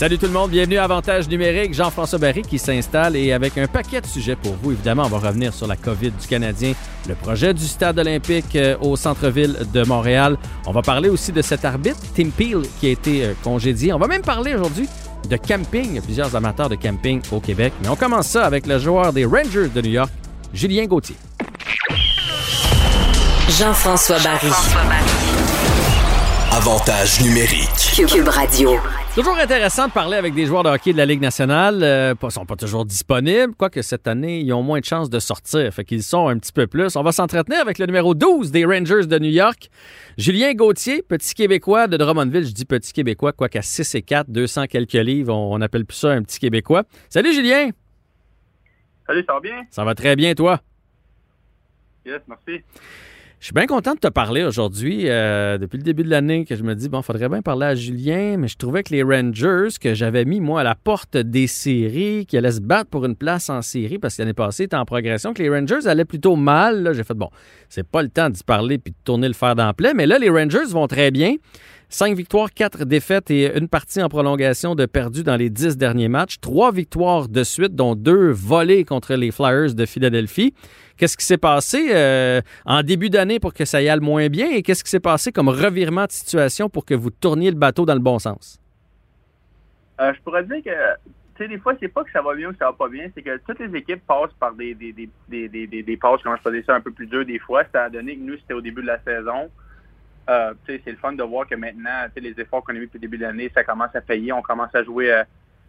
Salut tout le monde, bienvenue à Avantage numérique. Jean-François Barry qui s'installe et avec un paquet de sujets pour vous. Évidemment, on va revenir sur la COVID du Canadien, le projet du stade olympique euh, au centre-ville de Montréal. On va parler aussi de cet arbitre, Tim Peel, qui a été euh, congédié. On va même parler aujourd'hui de camping. Il y a plusieurs amateurs de camping au Québec. Mais on commence ça avec le joueur des Rangers de New York, Julien Gauthier. Jean-François Barry. Avantage numérique. Cube Radio. Toujours intéressant de parler avec des joueurs de hockey de la Ligue nationale. Euh, pas- sont pas toujours disponibles, quoique cette année, ils ont moins de chances de sortir. Fait qu'ils sont un petit peu plus. On va s'entretenir avec le numéro 12 des Rangers de New York, Julien Gauthier, petit Québécois de Drummondville. Je dis petit Québécois, quoique à 6 et 4, 200 quelques livres, on, on appelle plus ça un petit Québécois. Salut Julien! Salut, ça va bien? Ça va très bien, toi? Yes, merci. Je suis bien content de te parler aujourd'hui. euh, depuis le début de l'année, que je me dis, bon, faudrait bien parler à Julien, mais je trouvais que les Rangers, que j'avais mis, moi, à la porte des séries, qui allaient se battre pour une place en série, parce que l'année passée, était en progression, que les Rangers allaient plutôt mal. J'ai fait, bon, c'est pas le temps d'y parler puis de tourner le fer d'emploi, mais là, les Rangers vont très bien. Cinq victoires, quatre défaites et une partie en prolongation de perdu dans les dix derniers matchs. Trois victoires de suite, dont deux volées contre les Flyers de Philadelphie. Qu'est-ce qui s'est passé euh, en début d'année pour que ça y aille moins bien et qu'est-ce qui s'est passé comme revirement de situation pour que vous tourniez le bateau dans le bon sens? Euh, je pourrais dire que, tu sais, des fois, c'est pas que ça va bien ou ça va pas bien, c'est que toutes les équipes passent par des, des, des, des, des, passes, comment je dire ça, un peu plus dur des fois. Ça donné que nous, c'était au début de la saison. Euh, tu sais, c'est le fun de voir que maintenant, les efforts qu'on a mis depuis le début de l'année, ça commence à payer. On commence à jouer. euh,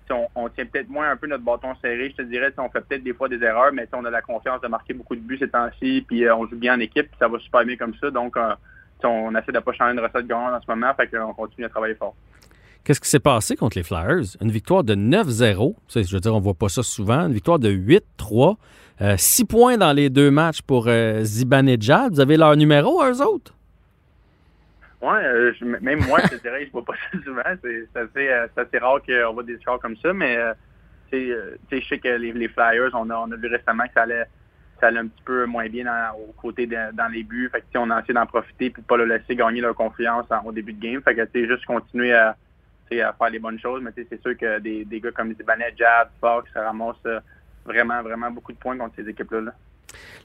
on, on tient peut-être moins un peu notre bâton serré, je te dirais. On fait peut-être des fois des erreurs, mais on a la confiance de marquer beaucoup de buts ces temps-ci, puis euh, on joue bien en équipe, puis ça va super bien comme ça. Donc, euh, on essaie de pas changer une recette gagnante en ce moment, fait qu'on continue à travailler fort. Qu'est-ce qui s'est passé contre les Flyers? Une victoire de 9-0. Ça, Je veux dire, on voit pas ça souvent. Une victoire de 8-3. Euh, six points dans les deux matchs pour euh, Zibanejad. Vous avez leur numéro, eux autres? Ouais, euh, même moi, je dirais, je vois pas ça souvent. C'est c'est assez, euh, c'est assez rare qu'on voit des scores comme ça, mais euh, tu sais, je sais que les, Flyers, on a, on a vu récemment que ça allait, ça allait un petit peu moins bien dans, au côté dans les buts. Fait que, on a essayé d'en profiter puis de pas le laisser gagner leur confiance en- au début de game. Fait tu sais, juste continuer à, à faire les bonnes choses. Mais c'est sûr que des, gars comme Zibanejad, Jad, Fox, ça ramasse vraiment, vraiment beaucoup de points contre ces équipes-là. là. Là,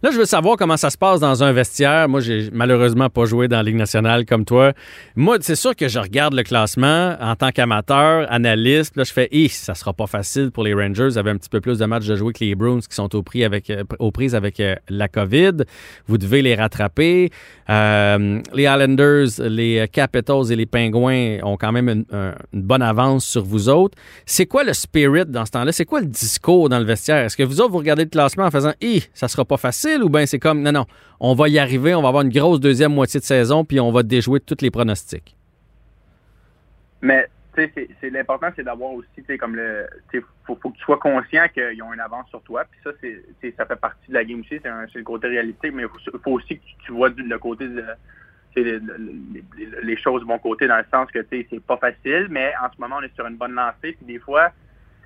je veux savoir comment ça se passe dans un vestiaire. Moi, j'ai malheureusement pas joué dans la Ligue nationale comme toi. Moi, c'est sûr que je regarde le classement en tant qu'amateur, analyste. Là, je fais, Hi, ça sera pas facile pour les Rangers. Ils avaient un petit peu plus de matchs de jouer que les Bruins qui sont euh, aux prises avec euh, la COVID. Vous devez les rattraper. Euh, les Islanders, les Capitals et les Pingouins ont quand même une, un- une bonne avance sur vous autres. C'est quoi le spirit dans ce temps-là? C'est quoi le discours dans le vestiaire? Est-ce que vous autres, vous regardez le classement en faisant Hi, ça sera pas facile ou bien c'est comme non, non, on va y arriver, on va avoir une grosse deuxième moitié de saison puis on va déjouer tous les pronostics? Mais c'est- l'important, c'est d'avoir aussi, tu sais, comme le, faut, faut que tu sois conscient qu'ils ont une avance sur toi. Puis ça, c'est, ça fait partie de la game aussi. C'est, le côté réalité, mais il faut, aussi que tu, vois du- le côté de, les, choses de bon côté dans le sens que, c'est pas facile, mais en ce moment, on est sur une bonne lancée. Puis des fois,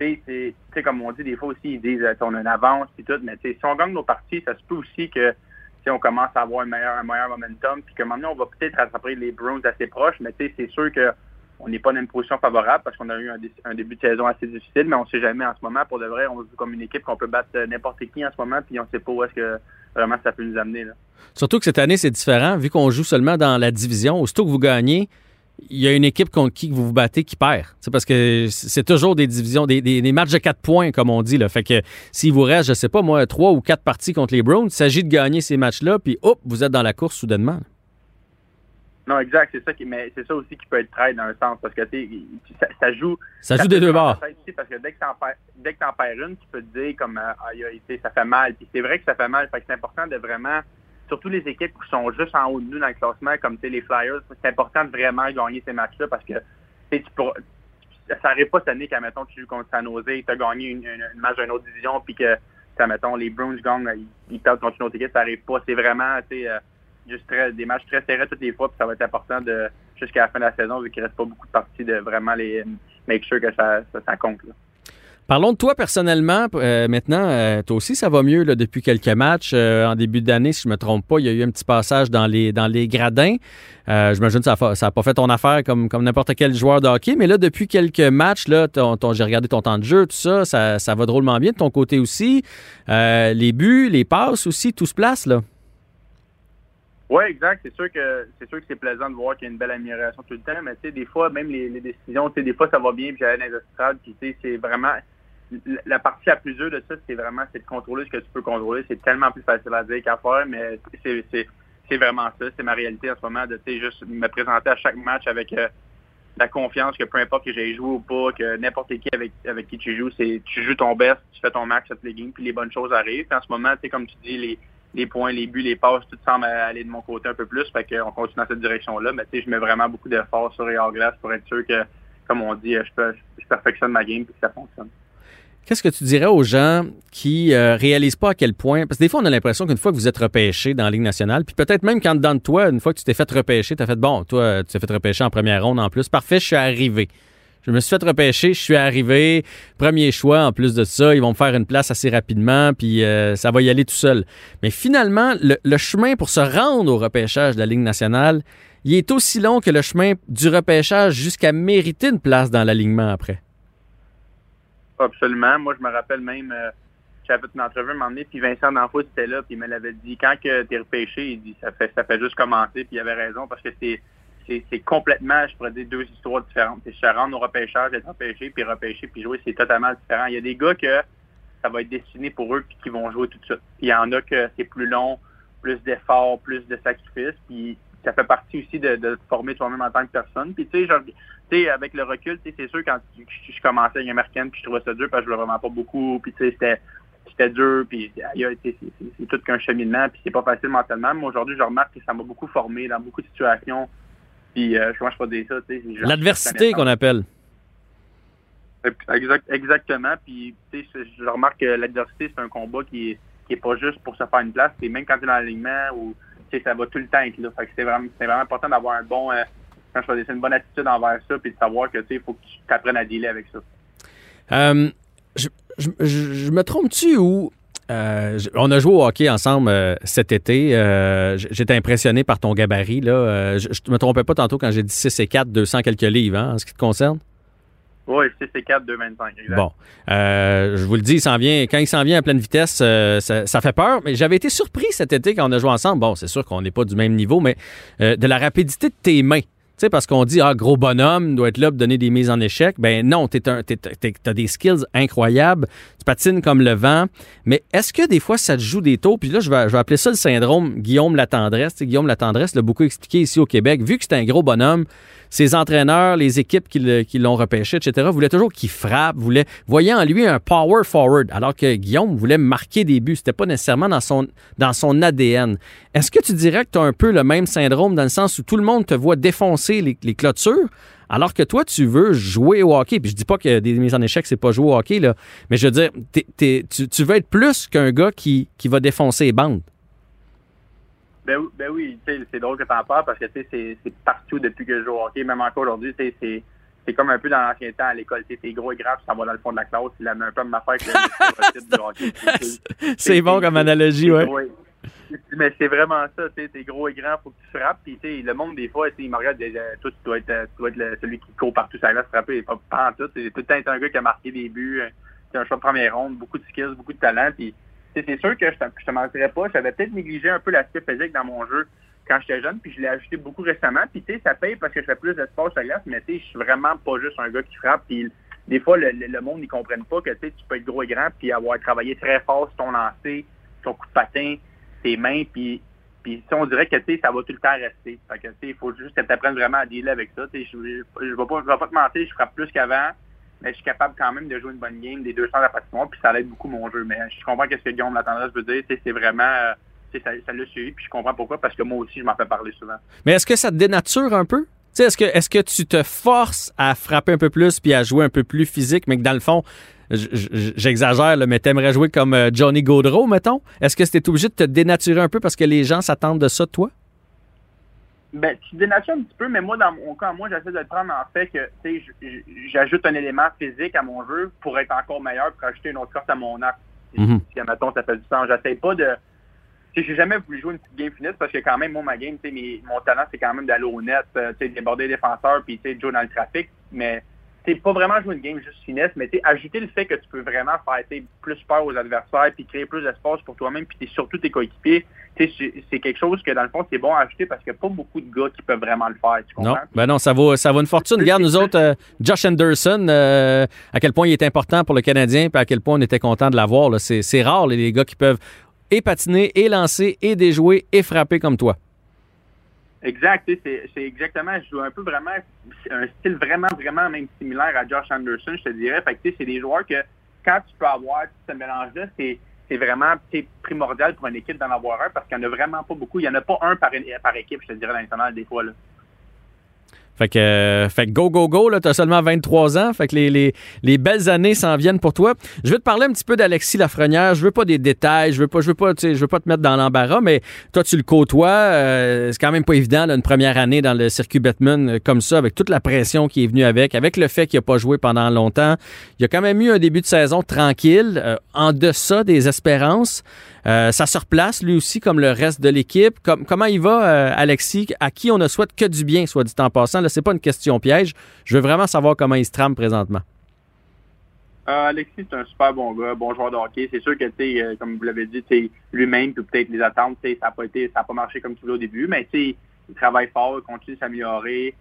tu sais, comme on dit, des fois aussi, ils disent, euh, on a une avance puis tout, mais si on gagne nos parties, ça se peut aussi que on commence à avoir un meilleur, un meilleur momentum, puis que maintenant, on va peut-être rattraper les Browns assez proches, mais c'est sûr que on n'est pas dans une position favorable parce qu'on a eu un, dé- un début de saison assez difficile, mais on ne sait jamais en ce moment. Pour de vrai, on joue comme une équipe qu'on peut battre euh, n'importe qui en ce moment, puis on ne sait pas où est-ce que vraiment ça peut nous amener. Surtout que cette année, c'est différent. Vu qu'on joue seulement dans la division, aussitôt que vous gagnez, il y a une équipe contre qui vous vous battez qui perd. C'est parce que c'est toujours des divisions, des, des- des matchs de quatre points, comme on dit. Là. Fait que s'il vous reste, je sais pas, moi, trois ou quatre parties contre les Browns, il s'agit de gagner ces matchs-là, puis hop, vous êtes dans la course soudainement. Non, exact, c'est ça qui, mais c'est ça aussi qui peut être trade dans un sens, parce que tu sais, il- ça, ça joue. Ça joue des deux bords. Ça, Parce que dès que t'en perds, dès que t'en perds une, tu peux te dire comme euh, ça fait mal. Puis c'est vrai que ça fait mal. Fait que c'est important de vraiment, surtout les équipes qui sont juste en haut de nous dans le classement, comme les Flyers, c'est important de vraiment gagner ces matchs-là parce que ça n'arrive pas cette année qu'à tu joues contre San Jose, tu as gagné une, une, match d'une autre division, puis que mettons, les Bruins gagnent, ils, ils perdent contre une autre équipe, ça n'arrive pas. C'est vraiment euh, juste très, des matchs très serrés toutes les fois, puis ça va être important jusqu'à la fin de la saison, vu qu'il reste pas beaucoup de parties de vraiment les make sure que ça, ça, ça compte. Là. Parlons de toi personnellement. Euh, maintenant, euh, toi aussi, ça va mieux là, depuis quelques matchs. Euh, en début d'année, si je ne me trompe pas, il y a eu un petit passage dans les, dans les gradins. J'imagine que ça n'a pas fait ton affaire comme, comme n'importe quel joueur de hockey. Mais là, depuis quelques matchs, là, j'ai regardé ton temps de jeu, tout ça, ça, ça va drôlement bien de ton côté aussi. les buts, les passes aussi, tout se place là. Oui, exact. C'est sûr que c'est sûr que c'est plaisant de voir qu'il y a une belle amélioration tout le temps, mais tu sais, des fois, même les, les décisions, tu sais, des fois ça va bien, puis j'allais dans les estrades, puis tu sais, c'est vraiment la partie la plus dure de ça, c'est vraiment c'est de contrôler ce que tu peux contrôler. C'est tellement plus facile à dire qu'à faire, mais c'est vraiment ça. C'est ma réalité en ce moment de juste me présenter à chaque match avec euh, la confiance que peu importe que j'ai joué ou pas, que n'importe qui avec, avec qui tu joues, c'est tu joues ton best, tu fais ton max à les games, puis les bonnes choses arrivent. En ce moment, tu comme tu dis, les, les points, les buts, les passes, tout semble aller de mon côté un peu plus. Fait qu'on continue dans cette direction-là. Mais tu sais, je mets vraiment beaucoup d'efforts sur les hors glace pour être sûr que, comme on dit, je, peux, je perfectionne ma game et que ça fonctionne. Qu'est-ce que tu dirais aux gens qui euh, réalisent pas à quel point. Parce que des fois, on a l'impression qu'une fois que vous êtes repêché dans la Ligue nationale, puis peut-être même quand dans toi, une fois que tu t'es fait repêcher, tu as fait bon, toi, tu t'es fait repêcher en première ronde en plus. Parfait, je suis arrivé. Je me suis fait repêcher, je suis arrivé. Premier choix, en plus de ça, ils vont me faire une place assez rapidement, puis euh, ça va y aller tout seul. Mais finalement, le, le, chemin pour se rendre au repêchage de la Ligue nationale, il est aussi long que le chemin du repêchage jusqu'à mériter une place dans l'alignement après. Absolument. Moi, je me rappelle même, euh, j'avais une entrevue à un moment puis Vincent D'Anfou était là, puis il me l'avait dit, quand que es repêché, il dit, ça fait, ça fait juste commencer, puis il avait raison, parce que c'est, c'est, complètement, je pourrais dire, deux histoires différentes. C'est se au repêchage, être repêché, puis repêcher, puis jouer, c'est totalement différent. Il y a des gars que ça va être destiné pour eux, puis qui vont jouer tout de suite. Il y en a que c'est plus long, plus d'efforts, plus de sacrifices, puis ça fait partie aussi de, de te former toi-même en tant que personne. Puis tu sais, genre, avec le recul, c'est sûr, quand je, commençais à une américaine, puis je trouvais ça dur parce que je voulais vraiment pas beaucoup, puis c'était c'était dur, puis c'est tout qu'un cheminement, puis c'est pas facile mentalement. Mais aujourd'hui, je remarque que ça m'a beaucoup formé dans beaucoup de situations. Puis euh, je pas dire ça, L'adversité qu'on appelle. exactement. Puis je remarque que l'adversité, c'est un combat qui est, qui est pas juste pour se faire une place. C'est même quand tu es dans l'alignement ou ça va tout le temps être là. c'est vraiment, vraiment important d'avoir un bon euh, quand je une bonne attitude envers ça, puis de savoir que il faut que tu t'apprennes à dealer avec ça. Euh, je, me trompe-tu ou euh, on a joué au hockey ensemble cet été. J'étais impressionné par ton gabarit. Là. je ne me trompais pas tantôt quand j'ai dit 6 et 4, 200 quelques livres, hein, en ce qui te concerne? Oui, 6 et 4, 225. Exact. Bon. je vous le dis, il s'en vient, quand il s'en vient à pleine vitesse, ça, ça, fait peur. Mais j'avais été surpris cet été quand on a joué ensemble. Bon, c'est sûr qu'on n'est pas du même niveau, mais de la rapidité de tes mains sais, parce qu'on dit, ah, gros bonhomme, doit être là pour donner des mises en échec. Ben non, tu as des skills incroyables, tu patines comme le vent. Mais est-ce que des fois, ça te joue des taux? Puis là, je vais, appeler ça le syndrome Guillaume la tendresse. Guillaume la tendresse l'a beaucoup expliqué ici au Québec. Vu que c'est un gros bonhomme, ses entraîneurs, les équipes qui l'ont repêché, etc., voulaient toujours qu'il frappe, voulaient, voyaient en lui un power forward, alors que Guillaume voulait marquer des buts. C'était pas nécessairement dans son, dans son ADN. Est-ce que tu dirais que tu as un peu le même syndrome dans le sens où tout le monde te voit défoncer les, clôtures, alors que toi, tu veux jouer au hockey? Puis je dis pas que des mises en échec, c'est pas jouer au hockey, là. Mais je veux dire, tu, veux être plus qu'un gars qui, qui va défoncer les bandes. Ben, ben oui, c'est drôle que tu en parles parce que c'est partout depuis que je joue au hockey. Même encore aujourd'hui, c'est c'est comme un peu dans l'ancien temps à l'école. T'es gros et grave, ça va dans le fond de la classe. Il a un peu de m'affaire que. C'est bon comme analogie, ouais. Mais c'est vraiment ça, tu es gros et grand, faut que tu frappes. Puis le monde, des fois, il me regarde, toi, tu dois être, tu dois être celui qui court partout, ça va se frapper. Pas, pas en tout. C'est tout le temps un gars qui a marqué des buts, qui a un choix de première ronde, beaucoup de skills, beaucoup de talent. Puis c'est sûr que je te, mentirais pas, j'avais peut-être négligé un peu l'aspect physique dans mon jeu quand j'étais jeune, puis je l'ai ajouté beaucoup récemment. Puis tu sais, ça paye parce que je fais plus d'espace à glace, mais tu sais, je suis vraiment pas juste un gars qui frappe. Puis des fois, le, monde, ils comprennent pas que tu peux être gros et grand, puis avoir travaillé très fort sur ton lancer, ton coup de patin, tes mains, puis puis on dirait que ça va tout le temps rester. Fait que il faut juste que tu apprennes vraiment à dealer avec ça. Je ne vais, vais pas te mentir, je frappe plus qu'avant, mais je suis capable quand même de jouer une bonne game des 200 à patinoire, puis ça aide beaucoup mon jeu. Mais je comprends ce que Guillaume Latendresse veut dire. C'est vraiment euh, ça, ça l'a suivi, puis je comprends pourquoi, parce que moi aussi, je m'en fais parler souvent. Mais est-ce que ça te dénature un peu? Est-ce que, est que tu te forces à frapper un peu plus puis à jouer un peu plus physique, mais que dans le fond, j'exagère, mais t'aimerais jouer comme euh, Johnny Gaudreau, mettons? Est-ce que c'était obligé de te dénaturer un peu parce que les gens s'attendent de ça toi? Ben, tu dénatures un petit peu, mais moi, dans mon cas, moi, j'essaie de le prendre en fait que, tu sais, j'ajoute un élément physique à mon jeu pour être encore meilleur, pour ajouter une autre force à mon arc. Si, admettons, ça fait du sens. J'essaie pas de. Tu sais, j'ai jamais voulu jouer une petite game finite parce que quand même, moi, ma game, tu sais, mon talent, c'est quand même d'aller au net, euh, tu sais, déborder les défenseurs, puis, tu sais, jouer dans le trafic. Mais, sais, pas vraiment jouer une game juste finesse, mais, ajouter le fait que tu peux vraiment faire, plus peur aux adversaires, puis créer plus d'espace pour toi-même, puis, surtout tes coéquipiers. C'est- c'est quelque chose que, dans le fond, c'est bon à ajouter parce qu'il n'y a pas beaucoup de gars qui peuvent vraiment le faire. Tu comprends? Non, ben non, ça vaut, ça vaut une fortune. Regarde, nous autres, euh, Josh Anderson, euh, à quel point il est important pour le Canadien, puis à quel point on était content de l'avoir. C'est c'est rare, les- les gars qui peuvent et patiner, et lancer, et déjouer, et frapper comme toi. Exact, c'est exactement, je joue un peu vraiment, un style vraiment, vraiment même similaire à Josh Anderson, je te dirais. Fait que, c'est des joueurs que quand tu peux avoir ce mélange-là, c'est vraiment primordial pour une équipe d'en avoir un parce qu'il n'y en a vraiment pas beaucoup. Il n'y en a pas un par, par équipe, je te dirais, dans l'international des fois. Là. Fait que, fait que go, go, go, là, t'as seulement 23 ans. Fait que les, les, les belles années s'en viennent pour toi. Je veux te parler un petit peu d'Alexis Lafrenière. Je veux pas des détails. Je veux pas, je veux pas, je veux pas te mettre dans l'embarras, mais toi, tu le côtoies. Euh, c'est quand même pas évident, là, une première année dans le circuit Batman euh, comme ça, avec toute la pression qui est venue avec, avec le fait qu'il a pas joué pendant longtemps. Il y a quand même eu un début de saison tranquille, euh, en deçà des espérances. Euh, ça se replace lui aussi comme le reste de l'équipe. Com- comment il va, euh, Alexis, à qui on ne souhaite que du bien, soit dit en passant? Là, c'est pas une question piège. Je veux vraiment savoir comment il se trame présentement. Euh, Alexis, c'est un super bon gars, bon joueur de hockey. C'est sûr que, tu comme vous l'avez dit, lui-même, puis peut-être les attentes, ça n'a pas pas marché comme tu voulais au début, mais il travaille fort, il continue de s'améliorer.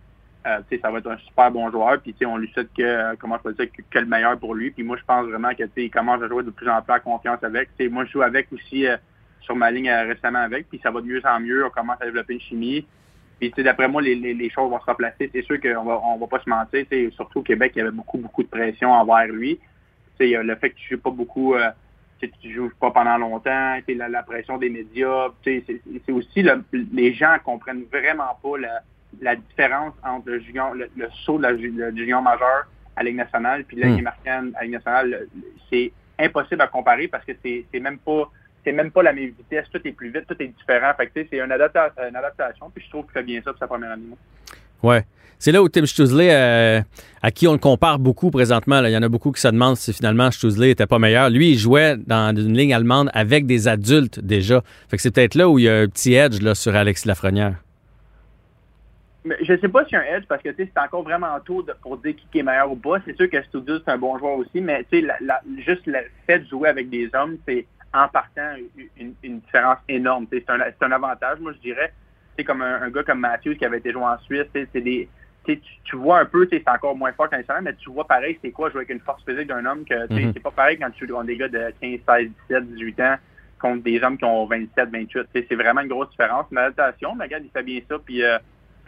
Euh, ça va être un super bon joueur. Puis, on lui souhaite que, euh, comment je peux dire, que, le meilleur pour lui. Puis moi, je pense vraiment que, il commence à jouer de plus en plus en confiance avec. Tu sais, moi, je joue avec aussi euh, sur ma ligne euh, récemment avec. Puis ça va de mieux en mieux. On commence à développer une chimie. Puis, d'après moi, les, les, les choses vont se replacer. C'est sûr qu'on va, on va pas se mentir. Surtout au Québec, il y avait beaucoup, beaucoup de pression envers lui. Le fait que tu joues pas beaucoup, euh, tu joues pas pendant longtemps, la, la pression des médias. C'est aussi le- les gens comprennent vraiment pas la, la différence entre le, junior, le, le saut de la, le- du junior majeur à Ligue nationale puis la Ligue Hmm. américaine à Ligue nationale. le- le- C'est impossible à comparer parce que c'est même pas c'est même pas la même vitesse, tout est plus vite, tout est différent. Fait que, c'est une, adapta- une adaptation, puis je trouve qu'il fait bien ça pour sa première année. Ouais. C'est là où Tim Stutzley, euh, à qui on le compare beaucoup présentement, là. il y en a beaucoup qui se demandent si finalement Stutzley était pas meilleur. Lui, il jouait dans une ligne allemande avec des adultes déjà. Fait que c'est peut-être là où il y a un petit edge là, sur Alexis Lafrenière. Mais je sais pas a un edge parce que c'est encore vraiment tôt de- pour dire qui est meilleur ou pas. C'est sûr que Studios, c'est un bon joueur aussi, mais la- la- juste le fait de jouer avec des hommes, c'est en partant une, une différence énorme. C'est un, un avantage, moi je dirais. C'est comme un, un gars comme Matthews qui avait été joué en Suisse, c'est des. tu vois un peu, c'est encore moins fort qu'un mais tu vois pareil, c'est quoi jouer avec une force physique d'un homme que Mhm. c'est pas pareil quand tu joues contre des gars de 15, 16, 17, 18 ans contre des hommes qui ont 27, 28. Tu sais, C'est vraiment une grosse différence. Une adaptation, mais regarde, il fait bien ça, puis euh,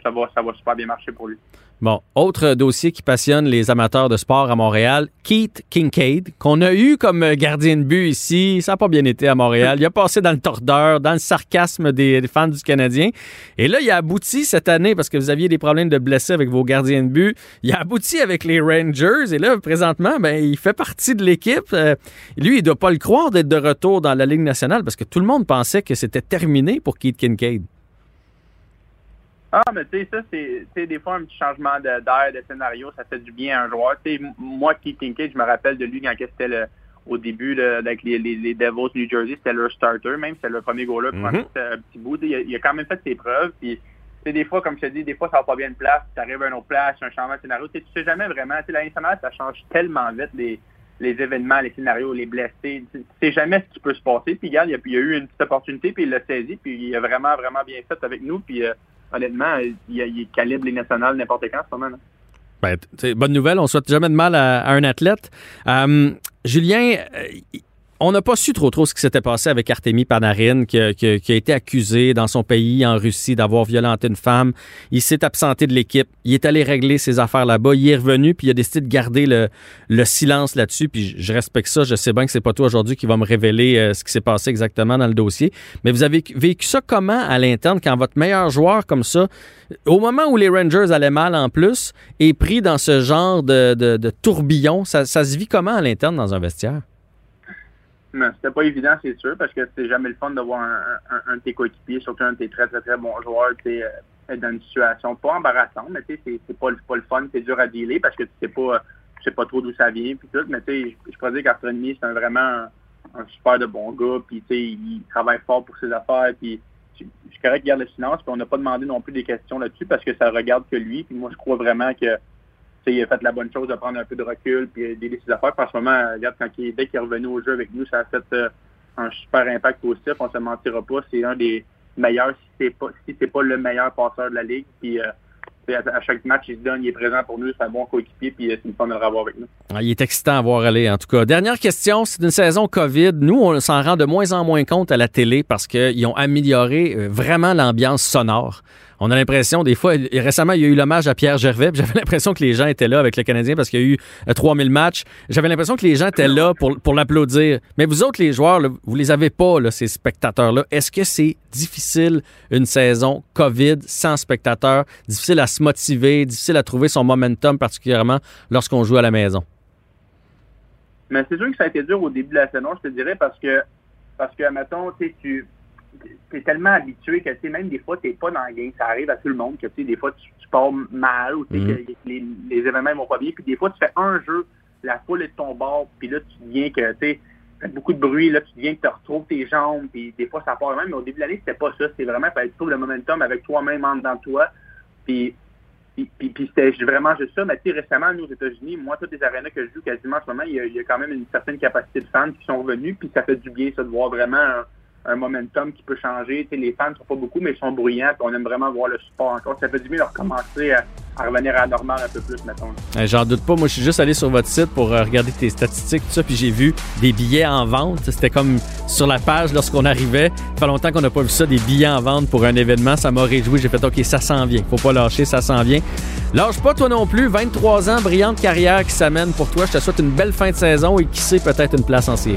ça va, super bien marcher pour lui. Bon, autre dossier qui passionne les amateurs de sport à Montréal, Keith Kincaid, qu'on a eu comme gardien de but ici. Ça n'a pas bien été à Montréal. Il a passé dans le tordeur, dans le sarcasme des, des fans du Canadien. Et là, il a abouti cette année, parce que vous aviez des problèmes de blessés avec vos gardiens de but. Il a abouti avec les Rangers. Et là, présentement, ben, il fait partie de l'équipe. Euh, lui, il ne doit pas le croire d'être de retour dans la Ligue nationale, parce que tout le monde pensait que c'était terminé pour Keith Kincaid. Ah, mais tu sais, ça, c'est des fois un petit changement d'air, de, scénario, ça fait du bien à un joueur. Tu sais, moi, Keith Kincaid, je me rappelle de lui quand c'était le- au début là, avec les, les, les Devils New Jersey, c'était leur starter, même c'était le premier goaler pour Mhm. un, petit, un petit bout. Il a, il a quand même fait ses preuves. Puis, tu sais, des fois, comme je te dis, des fois, ça va pas bien de place, tu arrives à une autre place, un changement de scénario. Tu sais, tu sais jamais vraiment. Tu sais, la nationale, ça change tellement vite les, les événements, les scénarios, les blessés. Tu sais, tu sais jamais ce qui peut se passer. Puis, regarde, il y a, il y a eu une petite opportunité, puis il l'a saisi, puis il a vraiment, vraiment bien fait avec nous. Puis, euh, honnêtement, il, il calibre les nationales n'importe quand, en ce moment. là. Ben, bonne nouvelle, on souhaite jamais de mal à, à un athlète. Euh, Julien, euh, on n'a pas su trop trop ce qui s'était passé avec Artemi Panarin, qui a, qui été accusé dans son pays, en Russie, d'avoir violenté une femme. Il s'est absenté de l'équipe. Il est allé régler ses affaires là-bas. Il est revenu, puis il a décidé de garder le, le silence là-dessus. Puis je- respecte ça. Je sais bien que c'est pas toi aujourd'hui qui va me révéler euh, ce qui s'est passé exactement dans le dossier. Mais vous avez vécu ça comment à l'interne quand votre meilleur joueur comme ça, au moment où les Rangers allaient mal en plus, est pris dans ce genre de tourbillon? Ça, ça se vit comment à l'interne dans un vestiaire? C'était pas évident, c'est sûr, parce que c'est jamais le fun de voir un, un, un de tes coéquipiers, surtout un de tes très, très, très bons joueurs, euh, être dans une situation pas embarrassante, mais sais, c'est pas, pas le fun, c'est dur à dealer parce que tu sais pas, tu sais pas trop d'où ça vient, puis tout, mais tu sais, je pourrais dire qu'Arthur c'est vraiment un, un, super de bon gars, puis tu sais, il travaille fort pour ses affaires, puis je suis correct garde les finances, puis on n'a pas demandé non plus des questions là-dessus parce que ça regarde que lui, puis moi, je crois vraiment que il a fait la bonne chose de prendre un peu de recul puis d'aider ses affaires. Puis en ce moment, regarde, quand il, dès qu'il est revenu au jeu avec nous, ça a fait euh, un super impact positif. On se mentira pas. C'est un des meilleurs, si c'est pas si pas le meilleur passeur de la ligue. Puis euh, à, chaque match, il se donne, il est présent pour nous, c'est un bon coéquipier, puis euh, c'est une fun de le revoir avec nous. Ah, il est excitant à voir aller, en tout cas. Dernière question, c'est une saison COVID. Nous, on s'en rend de moins en moins compte à la télé parce qu'ils ont amélioré vraiment l'ambiance sonore on a l'impression, des fois, récemment, il y a eu l'hommage à Pierre Gervais, j'avais l'impression que les gens étaient là avec le Canadien parce qu'il y a eu 3000 euh, matchs. J'avais l'impression que les gens étaient là pour, l'applaudir. Mais vous autres, les joueurs, vous les avez pas, ces spectateurs-là. Est-ce que c'est difficile, une saison COVID sans spectateurs, difficile à se motiver, difficile à trouver son momentum, particulièrement lorsqu'on joue à la maison? Mais c'est sûr que ça a été dur au début de la saison, je te dirais, parce que, parce que, mettons, tu tu es tellement habitué que, tu même des fois, tu n'es pas dans le game. Ça arrive à tout le monde que, tu des fois, tu, pars mal ou, mm. que les, les, événements vont pas bien. Puis des fois, tu fais un jeu, la foule est de ton bord, puis là, tu deviens que, tu sais, beaucoup de bruit, là, tu deviens que tu retrouves tes jambes, puis des fois, ça part même. Mais au début de l'année, c'était pas ça. C'était vraiment, tu trouves le momentum avec toi-même en dedans de toi. Puis, puis, puis, c'était vraiment juste ça. Mais tu sais, récemment, nous, aux États-Unis, moi, toutes les arénas que je joue quasiment en ce moment, il y, a, il y, a, quand même une certaine capacité de fans qui sont revenus, puis ça fait du bien, ça, de voir vraiment un momentum qui peut changer. les fans ne sont pas beaucoup, mais ils sont bruyants. on aime vraiment voir le support encore. Ça fait du bien de recommencer à, revenir à la normale un peu plus, mettons. Eh, j'en doute pas. Moi, je suis juste allé sur votre site pour euh, regarder tes statistiques, tout ça, puis j'ai vu des billets en vente. C'était comme sur la page lorsqu'on arrivait. Il fait longtemps qu'on n'a pas vu ça, des billets en vente pour un événement. Ça m'a réjoui. J'ai fait OK, ça s'en vient. Faut pas lâcher, ça s'en vient. Lâche pas toi non plus. 23 ans, brillante carrière qui s'amène pour toi. Je te souhaite une belle fin de saison et qui sait peut-être une place en série.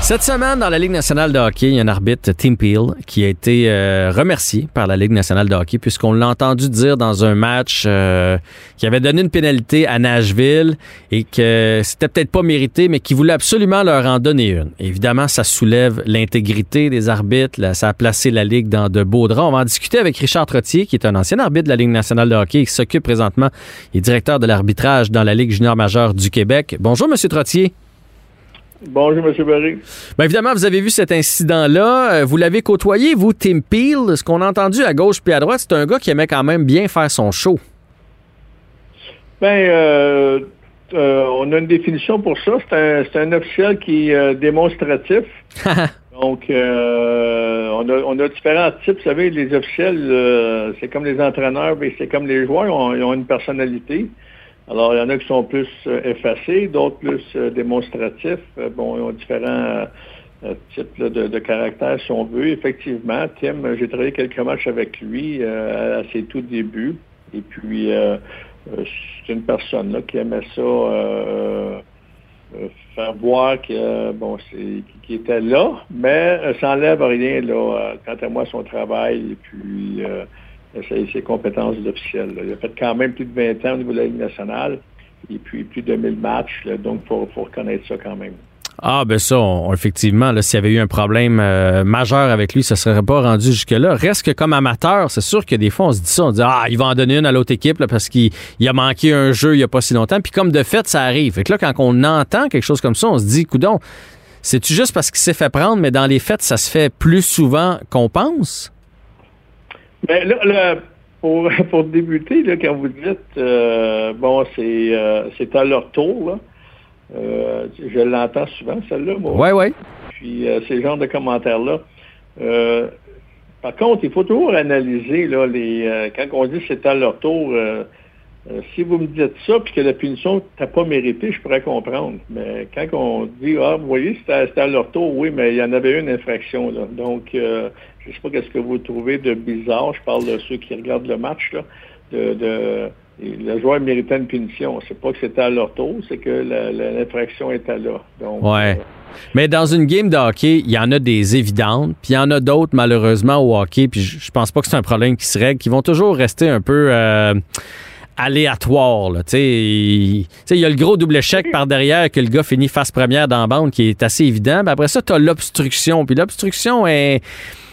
Cette semaine, dans la Ligue nationale de hockey, il y a un arbitre, Tim Peel, qui a été euh, remercié par la Ligue nationale de hockey, puisqu'on l'a entendu dire dans un match euh, qui avait donné une pénalité à Nashville et que c'était peut-être pas mérité, mais qui voulait absolument leur en donner une. évidemment, ça soulève l'intégrité des arbitres, là, ça a placé la Ligue dans de beaux draps. On va en discuter avec Richard Trottier, qui est un ancien arbitre de la Ligue nationale de hockey qui s'occupe présentement, il est directeur de l'arbitrage dans la Ligue junior majeure du Québec. Bonjour, Monsieur Trottier. Bonjour, M. Barry. Bien, évidemment, vous avez vu cet incident-là. Euh, vous l'avez côtoyé, vous, Tim Peel. Ce qu'on a entendu à gauche puis à droite, c'est un gars qui aimait quand même bien faire son show. Bien, euh, euh, on a une définition pour ça. C'est un, officiel qui est démonstratif. Donc, on, a, on, a, différents types. Vous savez, les officiels, c'est comme les entraîneurs, mais c'est comme les joueurs, ils ont une personnalité. Alors, il y en a qui sont plus euh, effacés, d'autres plus euh, démonstratifs. Euh, bon, ils ont différents types de, caractères, si on veut. Effectivement, Tim, j'ai travaillé quelques matchs avec lui à ses tout débuts. Et puis, c'est une personne là, qui aimait ça faire voir que bon, c'est qui était là, mais ça n'enlève rien là, quant à moi, son travail et puis ses, compétences d'officiel. Il a fait quand même plus de 20 ans au niveau de la Ligue nationale et puis plus de 1000 matchs, donc il faut, reconnaître ça quand même. Ah, ben ça, effectivement, s'il y avait eu un problème euh, majeur avec lui, ça ne serait pas rendu jusque-là. Reste que comme amateur, c'est sûr que des fois, on se dit ça, on dit, ah, il va en donner une à l'autre équipe parce qu'il a manqué un jeu il n'y a pas si longtemps. Puis comme de fait, ça arrive. Fait que là, quand on entend quelque chose comme ça, on se dit, coudon, c'est-tu juste parce qu'il s'est fait prendre, mais dans les faits, ça se fait plus souvent qu'on pense? Ben, là, pour, pour débuter, là, quand vous dites, euh, bon, c'est, euh, c'est à leur tour, là. Euh, je l'entends souvent, celle-là, moi. Oui, oui. Puis ces genres de commentaires-là. par contre, il faut toujours analyser, là, les, quand on dit c'est à leur tour, si vous me dites ça, puis que la punition t'as pas mérité, je pourrais comprendre. Mais quand on dit, ah, vous voyez, c'était à leur tour, oui, mais il y en avait une infraction. Là. Donc, je sais pas qu'est-ce que vous trouvez de bizarre. Je parle de ceux qui regardent le match, là, de, le joueur méritait une punition. C'est pas que c'était à leur tour, c'est que l'infraction était là. Donc, ouais. Euh, mais dans une game de hockey, il y en a des évidentes, puis il y en a d'autres, malheureusement, au hockey, puis je, pense pas que c'est un problème qui se règle, qui vont toujours rester un peu euh, aléatoires. Il y a le gros double échec par derrière que le gars finit face première dans la bande qui est assez évident. Mais après ça, tu as l'obstruction. Puis l'obstruction est,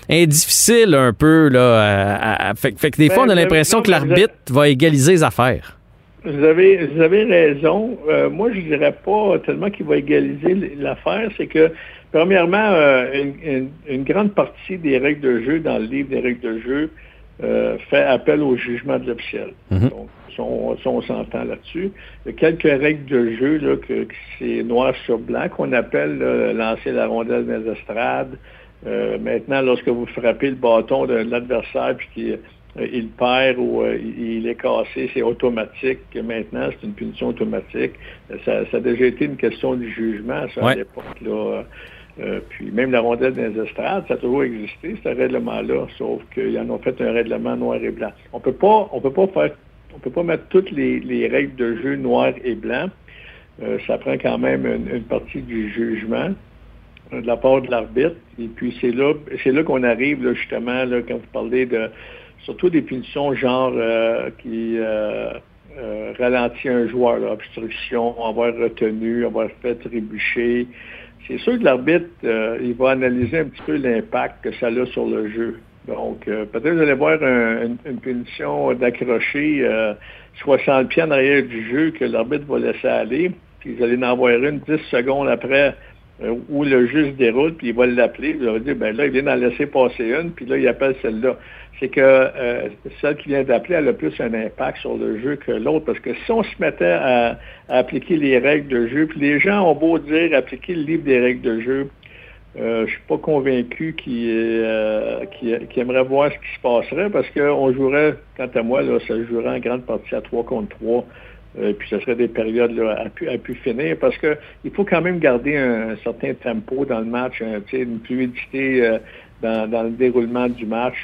difficile un peu. Là, fait, que des fois, on a ben, l'impression que l'arbitre va égaliser les affaires. Vous avez, vous avez raison. Euh, moi, je dirais pas tellement qu'il va égaliser l'affaire. C'est que, premièrement, euh, une, grande partie des règles de jeu dans le livre des règles de jeu euh, fait appel au jugement de l'officiel. Mhm. Donc, on, on s'entend là-dessus. Il y a quelques règles de jeu là, que, c'est noir sur blanc qu'on appelle lancer la rondelle dans les estrades. Maintenant, lorsque vous frappez le bâton de l'adversaire puis qu'il euh, il perd ou euh, il est cassé, c'est automatique. Maintenant, c'est une punition automatique. Ça, a déjà été une question du jugement, ça, à l'époque. Là. Euh, puis même la rondelle des estrades, ça a toujours existé, ce règlement-là, sauf qu'ils en ont fait un règlement noir et blanc. On peut pas, on peut pas faire, on peut pas mettre toutes les, règles de jeu noir et blanc. ça prend quand même une, partie du jugement de la part de l'arbitre. Et puis c'est là, c'est là qu'on arrive justement quand vous parlez de surtout des punitions genre euh, qui euh, euh, ralentit un joueur, obstruction, avoir retenu, avoir fait trébucher. C'est sûr que l'arbitre, il va analyser un petit peu l'impact que ça a sur le jeu. Donc, peut-être vous allez voir une, punition d'accrocher 60 pieds en arrière du jeu que l'arbitre va laisser aller, puis vous allez en voir une 10 secondes après où le jeu se déroule, puis il va l'appeler. Vous allez dire, ben là, il vient d'en laisser passer une, puis là, il appelle celle-là c'est que euh, celle qui vient d'appeler, elle a plus un impact sur le jeu que l'autre. Parce que si on se mettait à, appliquer les règles de jeu, puis les gens ont beau dire appliquer le livre des règles de jeu, euh, je suis pas convaincu qu'ils euh, aimeraient voir ce qui se passerait parce qu'on jouerait, quant à moi, là, ça jouerait en grande partie à 3 contre 3. Euh, puis ce serait des périodes à, pu, finir parce que il faut quand même garder un, certain tempo dans le match, une fluidité dans, le déroulement du match.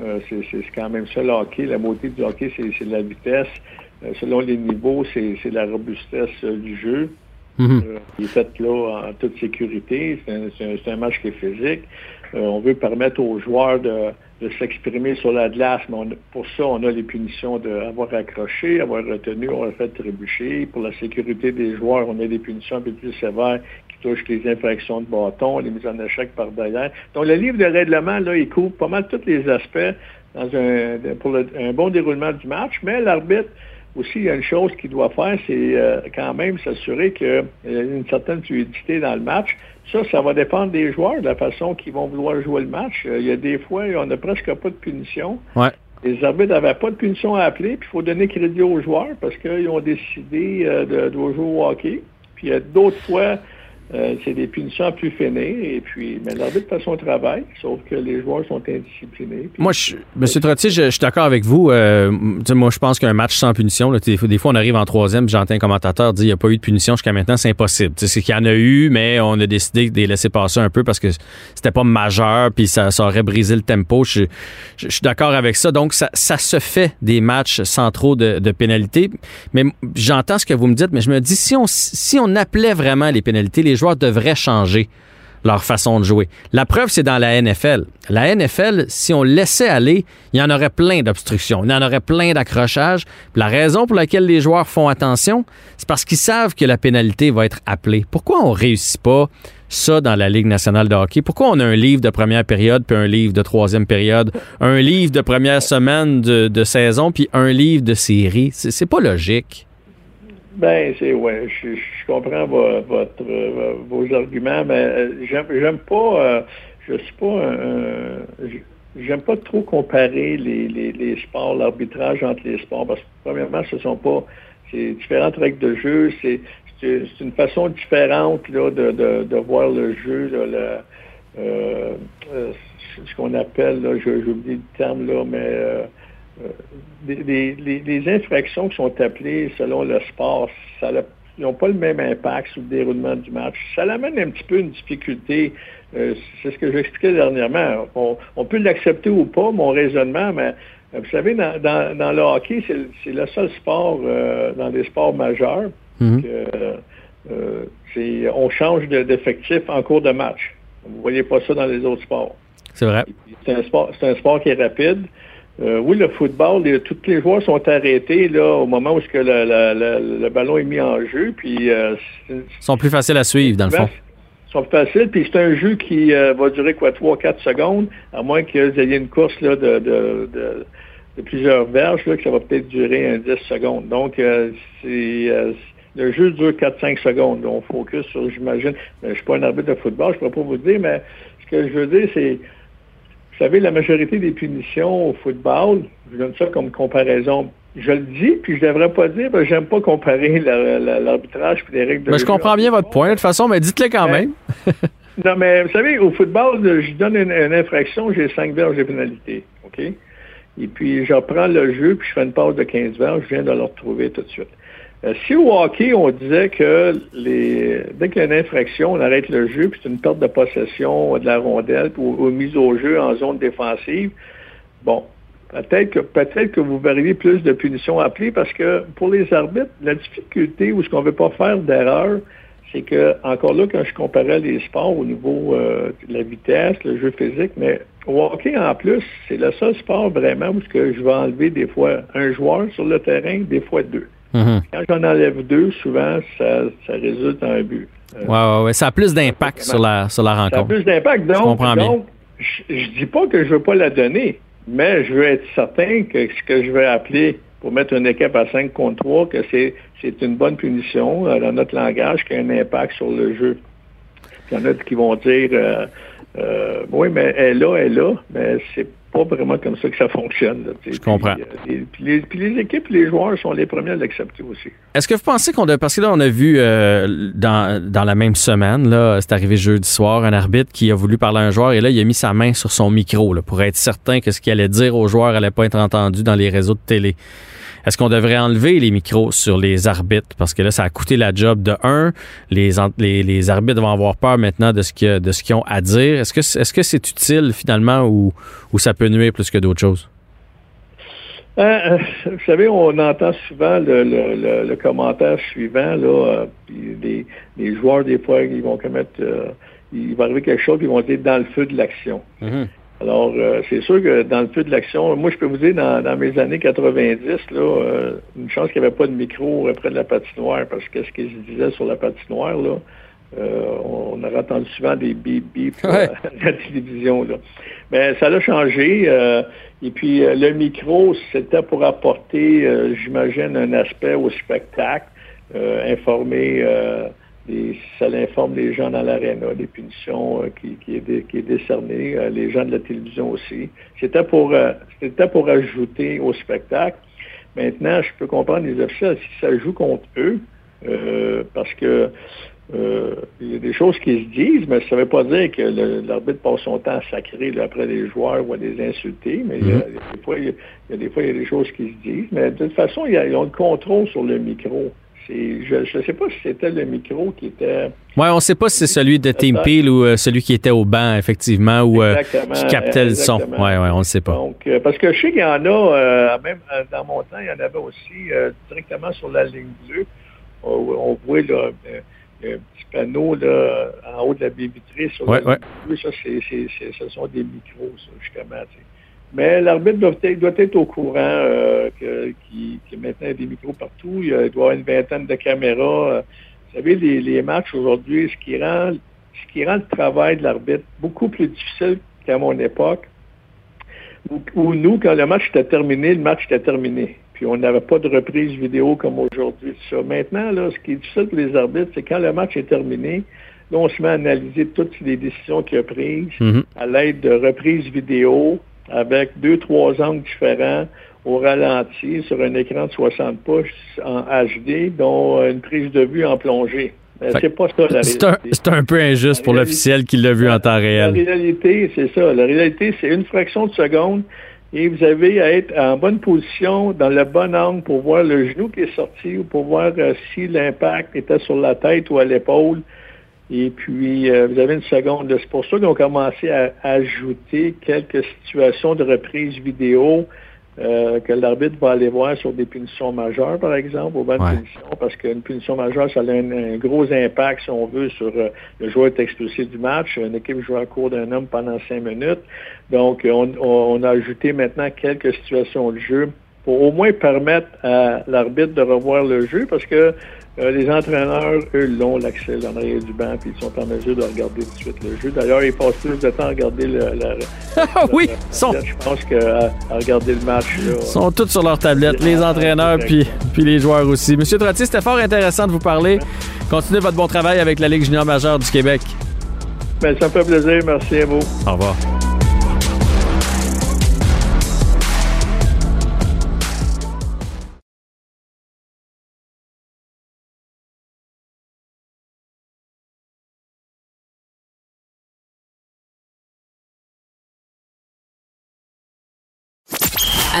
Euh, c'est quand même ça le hockey. La beauté du hockey, c'est la vitesse. Euh, selon les niveaux, c'est la robustesse euh, du jeu. Mm il est fait là en toute sécurité. C'est un, match qui est physique. on veut permettre aux joueurs de, s'exprimer sur la glace, mais pour ça, on a les punitions d'avoir accroché, avoir retenu, avoir fait trébucher. Pour la sécurité des joueurs, on a des punitions un peu plus sévères touche les infractions de bâton, les mises en échec par derrière. Donc, le livre de règlement, là, il couvre pas mal tous les aspects dans un, pour un bon déroulement du match, mais l'arbitre, aussi, il y a une chose qu'il doit faire, c'est euh, quand même s'assurer qu'il y a une certaine fluidité dans le match. Ça, ça va dépendre des joueurs, de la façon qu'ils vont vouloir jouer le match. Euh, il y a des fois, on n'a presque pas de punition. Ouais. Les arbitres n'avaient pas de punition à appeler, puis il faut donner crédit aux joueurs parce qu'ils ont décidé euh, de, de, jouer au hockey. Puis il y a d'autres fois, euh, c'est des punitions à plus finir. Et puis, mais l'arbitre fait son travail, sauf que les joueurs sont indisciplinés. Moi, je, M. Trottier, je, suis d'accord avec vous. Euh, moi, je pense qu'un match sans punition, des, fois, on arrive en troisième, j'entends un commentateur dire qu'il n'y a pas eu de punition jusqu'à maintenant, c'est impossible. C'est qu'il y en a eu, mais on a décidé de les laisser passer un peu parce que c'était pas majeur, puis ça, aurait brisé le tempo. Je, suis d'accord avec ça. Donc, ça, se fait des matchs sans trop de, de pénalités. Mais j'entends ce que vous me dites, mais je me dis, si on, si on appelait vraiment les pénalités, les joueurs devraient changer leur façon de jouer. La preuve, c'est dans la NFL. La NFL, si on laissait aller, il y en aurait plein d'obstructions, il y en aurait plein d'accrochages. La raison pour laquelle les joueurs font attention, c'est parce qu'ils savent que la pénalité va être appelée. Pourquoi on réussit pas ça dans la Ligue nationale de hockey? Pourquoi on a un livre de première période puis un livre de troisième période, un livre de première semaine de, saison puis un livre de série? C'est pas logique. Ben, c'est ouais, je, comprends votre, euh, vos arguments, mais euh, j'aime pas, euh, je suis pas, j'aime pas trop comparer les, les, sports, l'arbitrage entre les sports, parce que premièrement, ce sont pas, c'est différentes règles de jeu, c'est une façon différente là, de, de, voir le jeu, là, le, ce qu'on appelle, là, j'oublie le terme là, mais euh, les, infractions qui sont appelées selon le sport, ça n'ont pas le même impact sur le déroulement du match. Ça amène un petit peu une difficulté. Euh, c'est ce que j'expliquais dernièrement. On, peut l'accepter ou pas, mon raisonnement, mais Vous savez, dans, le hockey, c'est le seul sport dans les sports majeurs mhm. que on change d'effectif en cours de match. Vous ne voyez pas ça dans les autres sports. C'est vrai. C'est un, sport, un sport qui est rapide. Euh, oui, le football, tous les joueurs sont arrêtés là, au moment où que le, ballon est mis en jeu. Puis, euh, Ils sont plus faciles à suivre, dans le fond. Ils sont plus faciles, puis c'est un jeu qui euh, va durer quoi, 3-4 secondes, à moins que vous ayez une course là, de, de, de, plusieurs verges, là, que ça va peut-être durer un 10 secondes. Donc, c'est le jeu dure 4-5 secondes. On focus sur, j'imagine, je ne suis pas un arbitre de football, je ne peux pas vous dire, mais ce que je veux dire, c'est vous savez, la majorité des punitions au football, je donne ça comme comparaison. Je le dis, puis je ne devrais pas dire, parce que j'aime pas comparer l'arbitrage et les règles de mais Je comprends bien votre point, de toute façon, mais dites-le quand même. non, mais vous savez, au football, je donne une, infraction, j'ai 5 verges de pénalité. OK? Et puis, je reprends le jeu, puis je fais une pause de 15 verges, je viens de le retrouver tout de suite. Euh, si au hockey, on disait que les, dès qu'il y a une infraction, on arrête le jeu, puis c'est une perte de possession de la rondelle ou, mise au jeu en zone défensive, bon, peut-être que peut-être que vous verriez plus de punitions appelées parce que pour les arbitres, la difficulté ou ce qu'on ne veut pas faire d'erreur, c'est que, encore là, quand je comparais les sports au niveau euh, de la vitesse, le jeu physique, mais au hockey, en plus, c'est le seul sport vraiment où je vais enlever des fois un joueur sur le terrain, des fois deux. Mhm. Quand j'en enlève deux, souvent, ça, résulte en un but. Euh, ouais, ouais, Ça a plus d'impact sur la, sur la rencontre. Ça a plus d'impact. Donc, je ne dis pas que je ne veux pas la donner, mais je veux être certain que ce que je vais appeler pour mettre une équipe à 5 contre 3, que c'est, une bonne punition euh, dans notre langage qui a un impact sur le jeu. Il y en a qui vont dire euh, oui, mais elle est là, elle est là, mais c'est pas vraiment comme ça que ça fonctionne. je comprends. Euh, puis, les, puis, les, équipes, les joueurs sont les premiers à l'accepter aussi. Est-ce que vous pensez qu'on a... Parce que là, on a vu euh, dans, dans la même semaine, là, c'est arrivé jeudi soir, un arbitre qui a voulu parler à un joueur et là, il a mis sa main sur son micro là, pour être certain que ce qu'il allait dire au joueur allait pas être entendu dans les réseaux de télé. Est-ce qu'on devrait enlever les micros sur les arbitres? Parce que là, ça a coûté la job de un. Les, les, arbitres vont avoir peur maintenant de ce qu'ils ont à dire. Est-ce que que c'est utile finalement ou, ou ça peut nuire plus que d'autres choses? Euh, euh, vous savez, on entend souvent le, commentaire suivant, là, euh, les, joueurs, des fois, ils vont commettre, il va arriver quelque chose, ils vont être dans le feu de l'action. Mm-hmm. Alors, euh, c'est sûr que dans le feu de l'action, moi, je peux vous dire, dans, mes années 90, là, euh, une chance qu'il n'y avait pas de micro près de la patinoire, parce que ce qu'ils disaient sur la patinoire, là, euh, on, aurait entendu souvent des bip bip à la télévision. Là. Mais ça l'a changé. et puis, le micro, c'était pour apporter, j'imagine, un aspect au spectacle, informer ça l'informe les gens dans l'aréna, des punitions euh, qui, qui, est, qui est décerné, euh, les gens de la télévision aussi. C'était pour, euh, c'était pour ajouter au spectacle. Maintenant, je peux comprendre les officiels si ça joue contre eux, parce que il y a des choses qui se disent, mais ça ne veut pas dire que l'arbitre passe son temps à sacrer après les joueurs ou à les insulter, mais il, y a, mm-hmm. des fois, il, y a, des fois, il y a des choses qui se disent. Mais de toute façon, ils ont le contrôle sur le micro je ne sais pas si c'était le micro qui était. Oui, on ne sait pas si c'est celui de Team Peel ou euh, celui qui était au banc, effectivement, ou euh, qui captait le son. Oui, oui, on ne sait pas. Donc, euh, parce que je sais qu'il y en a, même dans mon temps, il y en avait aussi directement sur la ligne bleue. On, voit là, un petit panneau là, en haut de la baie sur la ligne bleue. Ça, c'est, ce sont des micros, ça, justement. Mais l'arbitre doit être, doit être au courant euh, qu'il y a maintenant des micros partout. Il, doit y avoir une vingtaine de caméras. Euh, vous savez, les, matchs aujourd'hui, ce qui rend ce qui rend le travail de l'arbitre beaucoup plus difficile qu'à mon époque, où, nous, quand le match était terminé, le match était terminé. Puis on n'avait pas de reprise vidéo comme aujourd'hui. Maintenant, là, ce qui est difficile pour les arbitres, c'est quand le match est terminé, là, on se met à analyser toutes les décisions qu'il a prises mm-hmm. à l'aide de reprises vidéo, avec deux, trois angles différents au ralenti sur un écran de 60 pouces en HD, dont une prise de vue en plongée. C'est pas ça la réalité. C'est un, peu injuste pour l'officiel qui l'a vu en temps réel. La réalité, c'est ça. La réalité, c'est une fraction de seconde et vous avez à être en bonne position, dans le bon angle pour voir le genou qui est sorti ou pour voir euh, si l'impact était sur la tête ou à l'épaule. Et puis, euh, vous avez une seconde. C'est pour ça qu'ils ont commencé à, ajouter quelques situations de reprise vidéo euh, que l'arbitre va aller voir sur des punitions majeures, par exemple, au banc de punition, parce qu'une punition majeure, ça a un, gros impact, si on veut, sur euh, le joueur est expulsé du match. Une équipe joue à court d'un homme pendant cinq minutes. Donc, on, a ajouté maintenant quelques situations de jeu pour au moins permettre à l'arbitre de revoir le jeu, parce que euh, les entraîneurs, eux, l'ont l'accès l'arrière du banc, puis ils sont en mesure de regarder tout de suite le jeu. D'ailleurs, ils passent plus de temps à regarder le. Ah oui, sont... je pense qu'à à regarder le match. Ils sont tous sur leur tablette, les entraîneurs, puis, puis les joueurs aussi. Monsieur Trottier, c'était fort intéressant de vous parler. Continuez votre bon travail avec la Ligue junior majeure du Québec. Bien, ça me fait plaisir. Merci à vous. Au revoir.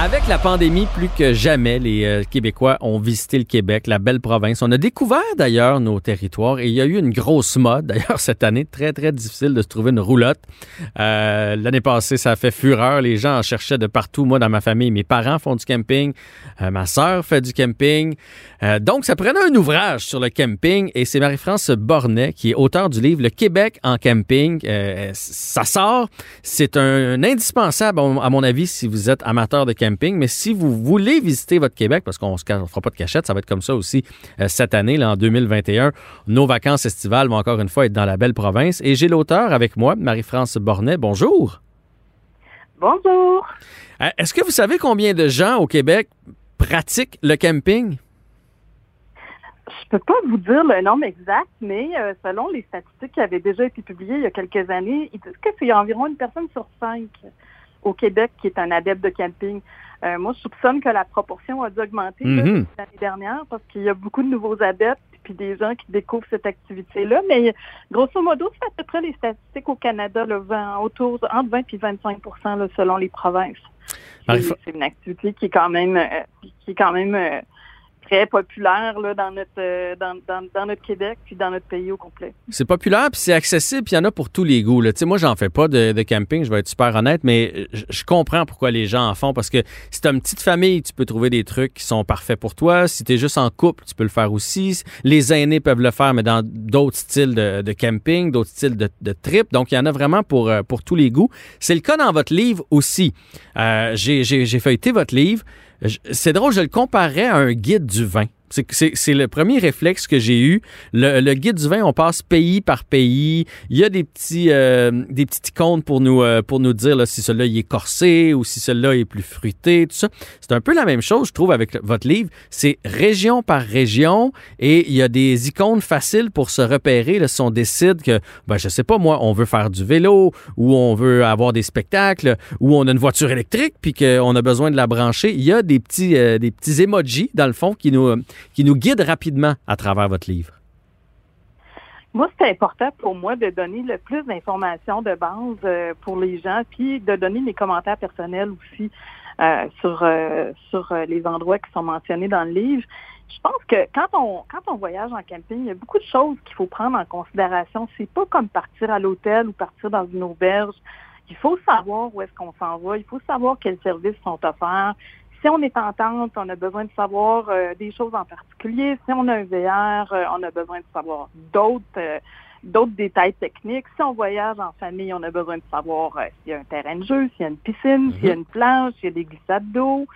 Avec la pandémie, plus que jamais, les euh, Québécois ont visité le Québec, la belle province. On a découvert d'ailleurs nos territoires et il y a eu une grosse mode, d'ailleurs cette année, très très difficile de se trouver une roulotte. Euh, L'année passée, ça a fait fureur. Les gens en cherchaient de partout. Moi, dans ma famille, mes parents font du camping, euh, ma sœur fait du camping. Donc, ça prenait un ouvrage sur le camping et c'est Marie-France Bornet qui est auteur du livre Le Québec en camping. ça sort. C'est un, indispensable, à mon avis, si vous êtes amateur de camping mais si vous voulez visiter votre Québec, parce qu'on ne fera pas de cachette, ça va être comme ça aussi euh, cette année, là, en 2021, nos vacances estivales vont encore une fois être dans la belle province. Et j'ai l'auteur avec moi, Marie-France Bornet. Bonjour. Bonjour. Euh, est-ce que vous savez combien de gens au Québec pratiquent le camping? Je peux pas vous dire le nombre exact, mais euh, selon les statistiques qui avaient déjà été publiées il y a quelques années, ils disent que c'est environ une personne sur cinq au Québec qui est un adepte de camping. Euh, moi, je soupçonne que la proportion a dû augmenter mhm. l'année dernière parce qu'il y a beaucoup de nouveaux adeptes puis des gens qui découvrent cette activité-là. Mais grosso modo, c'est à peu près les statistiques au Canada, le autour entre 20 et 25% selon les provinces. C'est une activité qui est quand même euh, qui est quand même euh, très populaire là, dans, notre, euh, dans, dans, notre Québec puis dans notre pays au complet. C'est populaire puis c'est accessible puis il y en a pour tous les goûts. Là. Moi, j'en fais pas de, camping, je vais être super honnête, mais je, comprends pourquoi les gens en font parce que si tu une petite famille, tu peux trouver des trucs qui sont parfaits pour toi. Si tu es juste en couple, tu peux le faire aussi. Les aînés peuvent le faire, mais dans d'autres styles de, camping, d'autres styles de, trip. Donc, il y en a vraiment pour, euh, pour tous les goûts. C'est le cas dans votre livre aussi. Euh, J'ai feuilleté votre livre. C'est drôle, je le comparais à un guide du vin. C'est le premier réflexe que j'ai eu. Le, guide du vin, on passe pays par pays. Il y a des petits, euh, des petites icônes pour nous, euh, pour nous dire si celui-là est corsé ou si celui-là est plus fruité, tout ça. C'est un peu la même chose, je trouve, avec votre livre. C'est région par région et il y a des icônes faciles pour se repérer. Là, si on décide que, ben, je sais pas, moi, on veut faire du vélo ou on veut avoir des spectacles ou on a une voiture électrique puis qu'on a besoin de la brancher, il y a des petits, euh, des petits emojis, dans le fond, qui nous qui nous guide rapidement à travers votre livre? Moi, c'est important pour moi de donner le plus d'informations de base euh, pour les gens, puis de donner mes commentaires personnels aussi euh, sur euh, sur les endroits qui sont mentionnés dans le livre. Je pense que quand on quand on voyage en camping, il y a beaucoup de choses qu'il faut prendre en considération. C'est pas comme partir à l'hôtel ou partir dans une auberge. Il faut savoir où est-ce qu'on s'en va. Il faut savoir quels services sont offerts. Si on est en tente, on a besoin de savoir euh, des choses en particulier. Si on a un VR, euh, on a besoin de savoir d'autres euh, d'autres détails techniques. Si on voyage en famille, on a besoin de savoir s'il y a un terrain de jeu, s'il y a une piscine, s'il y a mhm. une plage, s'il y a des glissades d'eau,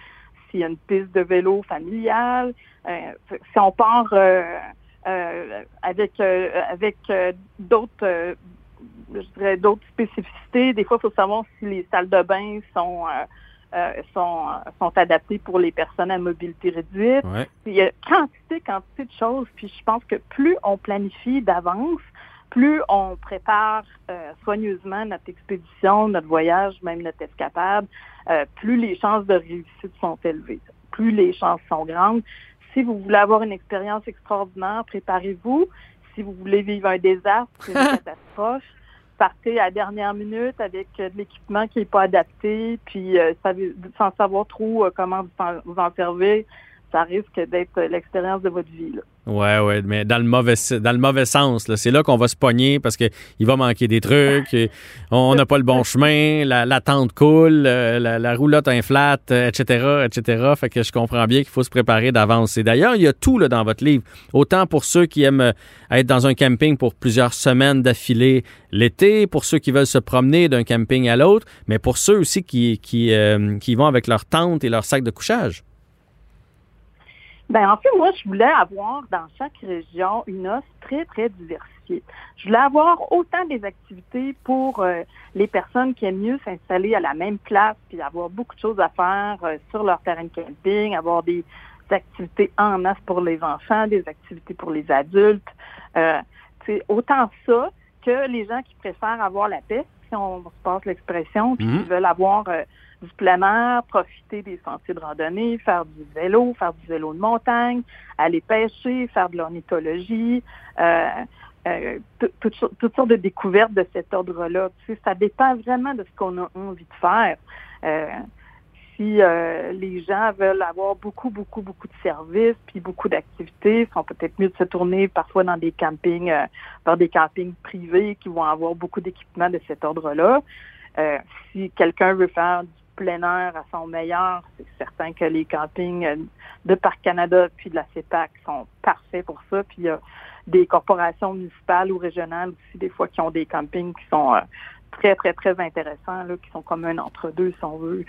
s'il y a une piste de vélo familiale. si on part avec avec d'autres je dirais d'autres spécificités, des fois, il faut savoir si les salles de bain sont euh, sont, sont adaptés pour les personnes à mobilité réduite. Il y a quantité, quantité de choses. Puis je pense que plus on planifie d'avance, plus on prépare euh, soigneusement notre expédition, notre voyage, même notre escapade, euh, plus les chances de réussite sont élevées, plus les chances sont grandes. Si vous voulez avoir une expérience extraordinaire, préparez-vous. Si vous voulez vivre un désastre, une catastrophe, partez à la dernière minute avec euh, de l'équipement qui n'est pas adapté, puis euh, sans savoir trop euh, comment vous en, servir, ça risque d'être l'expérience de votre vie. Ouais, ouais, mais dans le mauvais, dans le mauvais sens. C'est là qu'on va se pogner parce qu'il va manquer des trucs, on n'a pas le bon chemin, la, tente coule, euh, la, roulotte inflate, etc., etc. Fait que je comprends bien qu'il faut se préparer d'avance. Et d'ailleurs, il y a tout là, dans votre livre. Autant pour ceux qui aiment euh, être dans un camping pour plusieurs semaines d'affilée l'été, pour ceux qui veulent se promener d'un camping à l'autre, mais pour ceux aussi qui, qui, euh, qui vont avec leur tente et leur sac de couchage. Ben, en fait, moi, je voulais avoir dans chaque région une offre très, très diversifiée. Je voulais avoir autant des activités pour euh, les personnes qui aiment mieux s'installer à la même place, puis avoir beaucoup de choses à faire euh, sur leur terrain de camping, avoir des activités en masse pour les enfants, des activités pour les adultes. Euh, c'est autant ça que les gens qui préfèrent avoir la paix, si on se passe l'expression, puis mm-hmm. qui veulent avoir du plein air, profiter des sentiers de randonnée, faire du vélo, faire du vélo de montagne, aller pêcher, faire de l'ornithologie, euh, euh, toutes, sortes de découvertes de cet ordre-là. Tu sais, ça dépend vraiment de ce qu'on a envie de faire. Euh, si les gens veulent avoir beaucoup, beaucoup, beaucoup de services, puis beaucoup d'activités, ils sont peut-être mieux de se tourner parfois dans des campings, par des campings privés qui vont avoir beaucoup d'équipements de cet ordre-là. si quelqu'un veut faire du plein air à son meilleur, c'est certain que les campings euh, de Parc Canada puis de la CEPAC sont parfaits pour ça. Puis il y a des corporations municipales ou régionales aussi, des fois, qui ont des campings qui sont euh, très, très, très intéressants, là, qui sont comme un entre-deux, si on veut.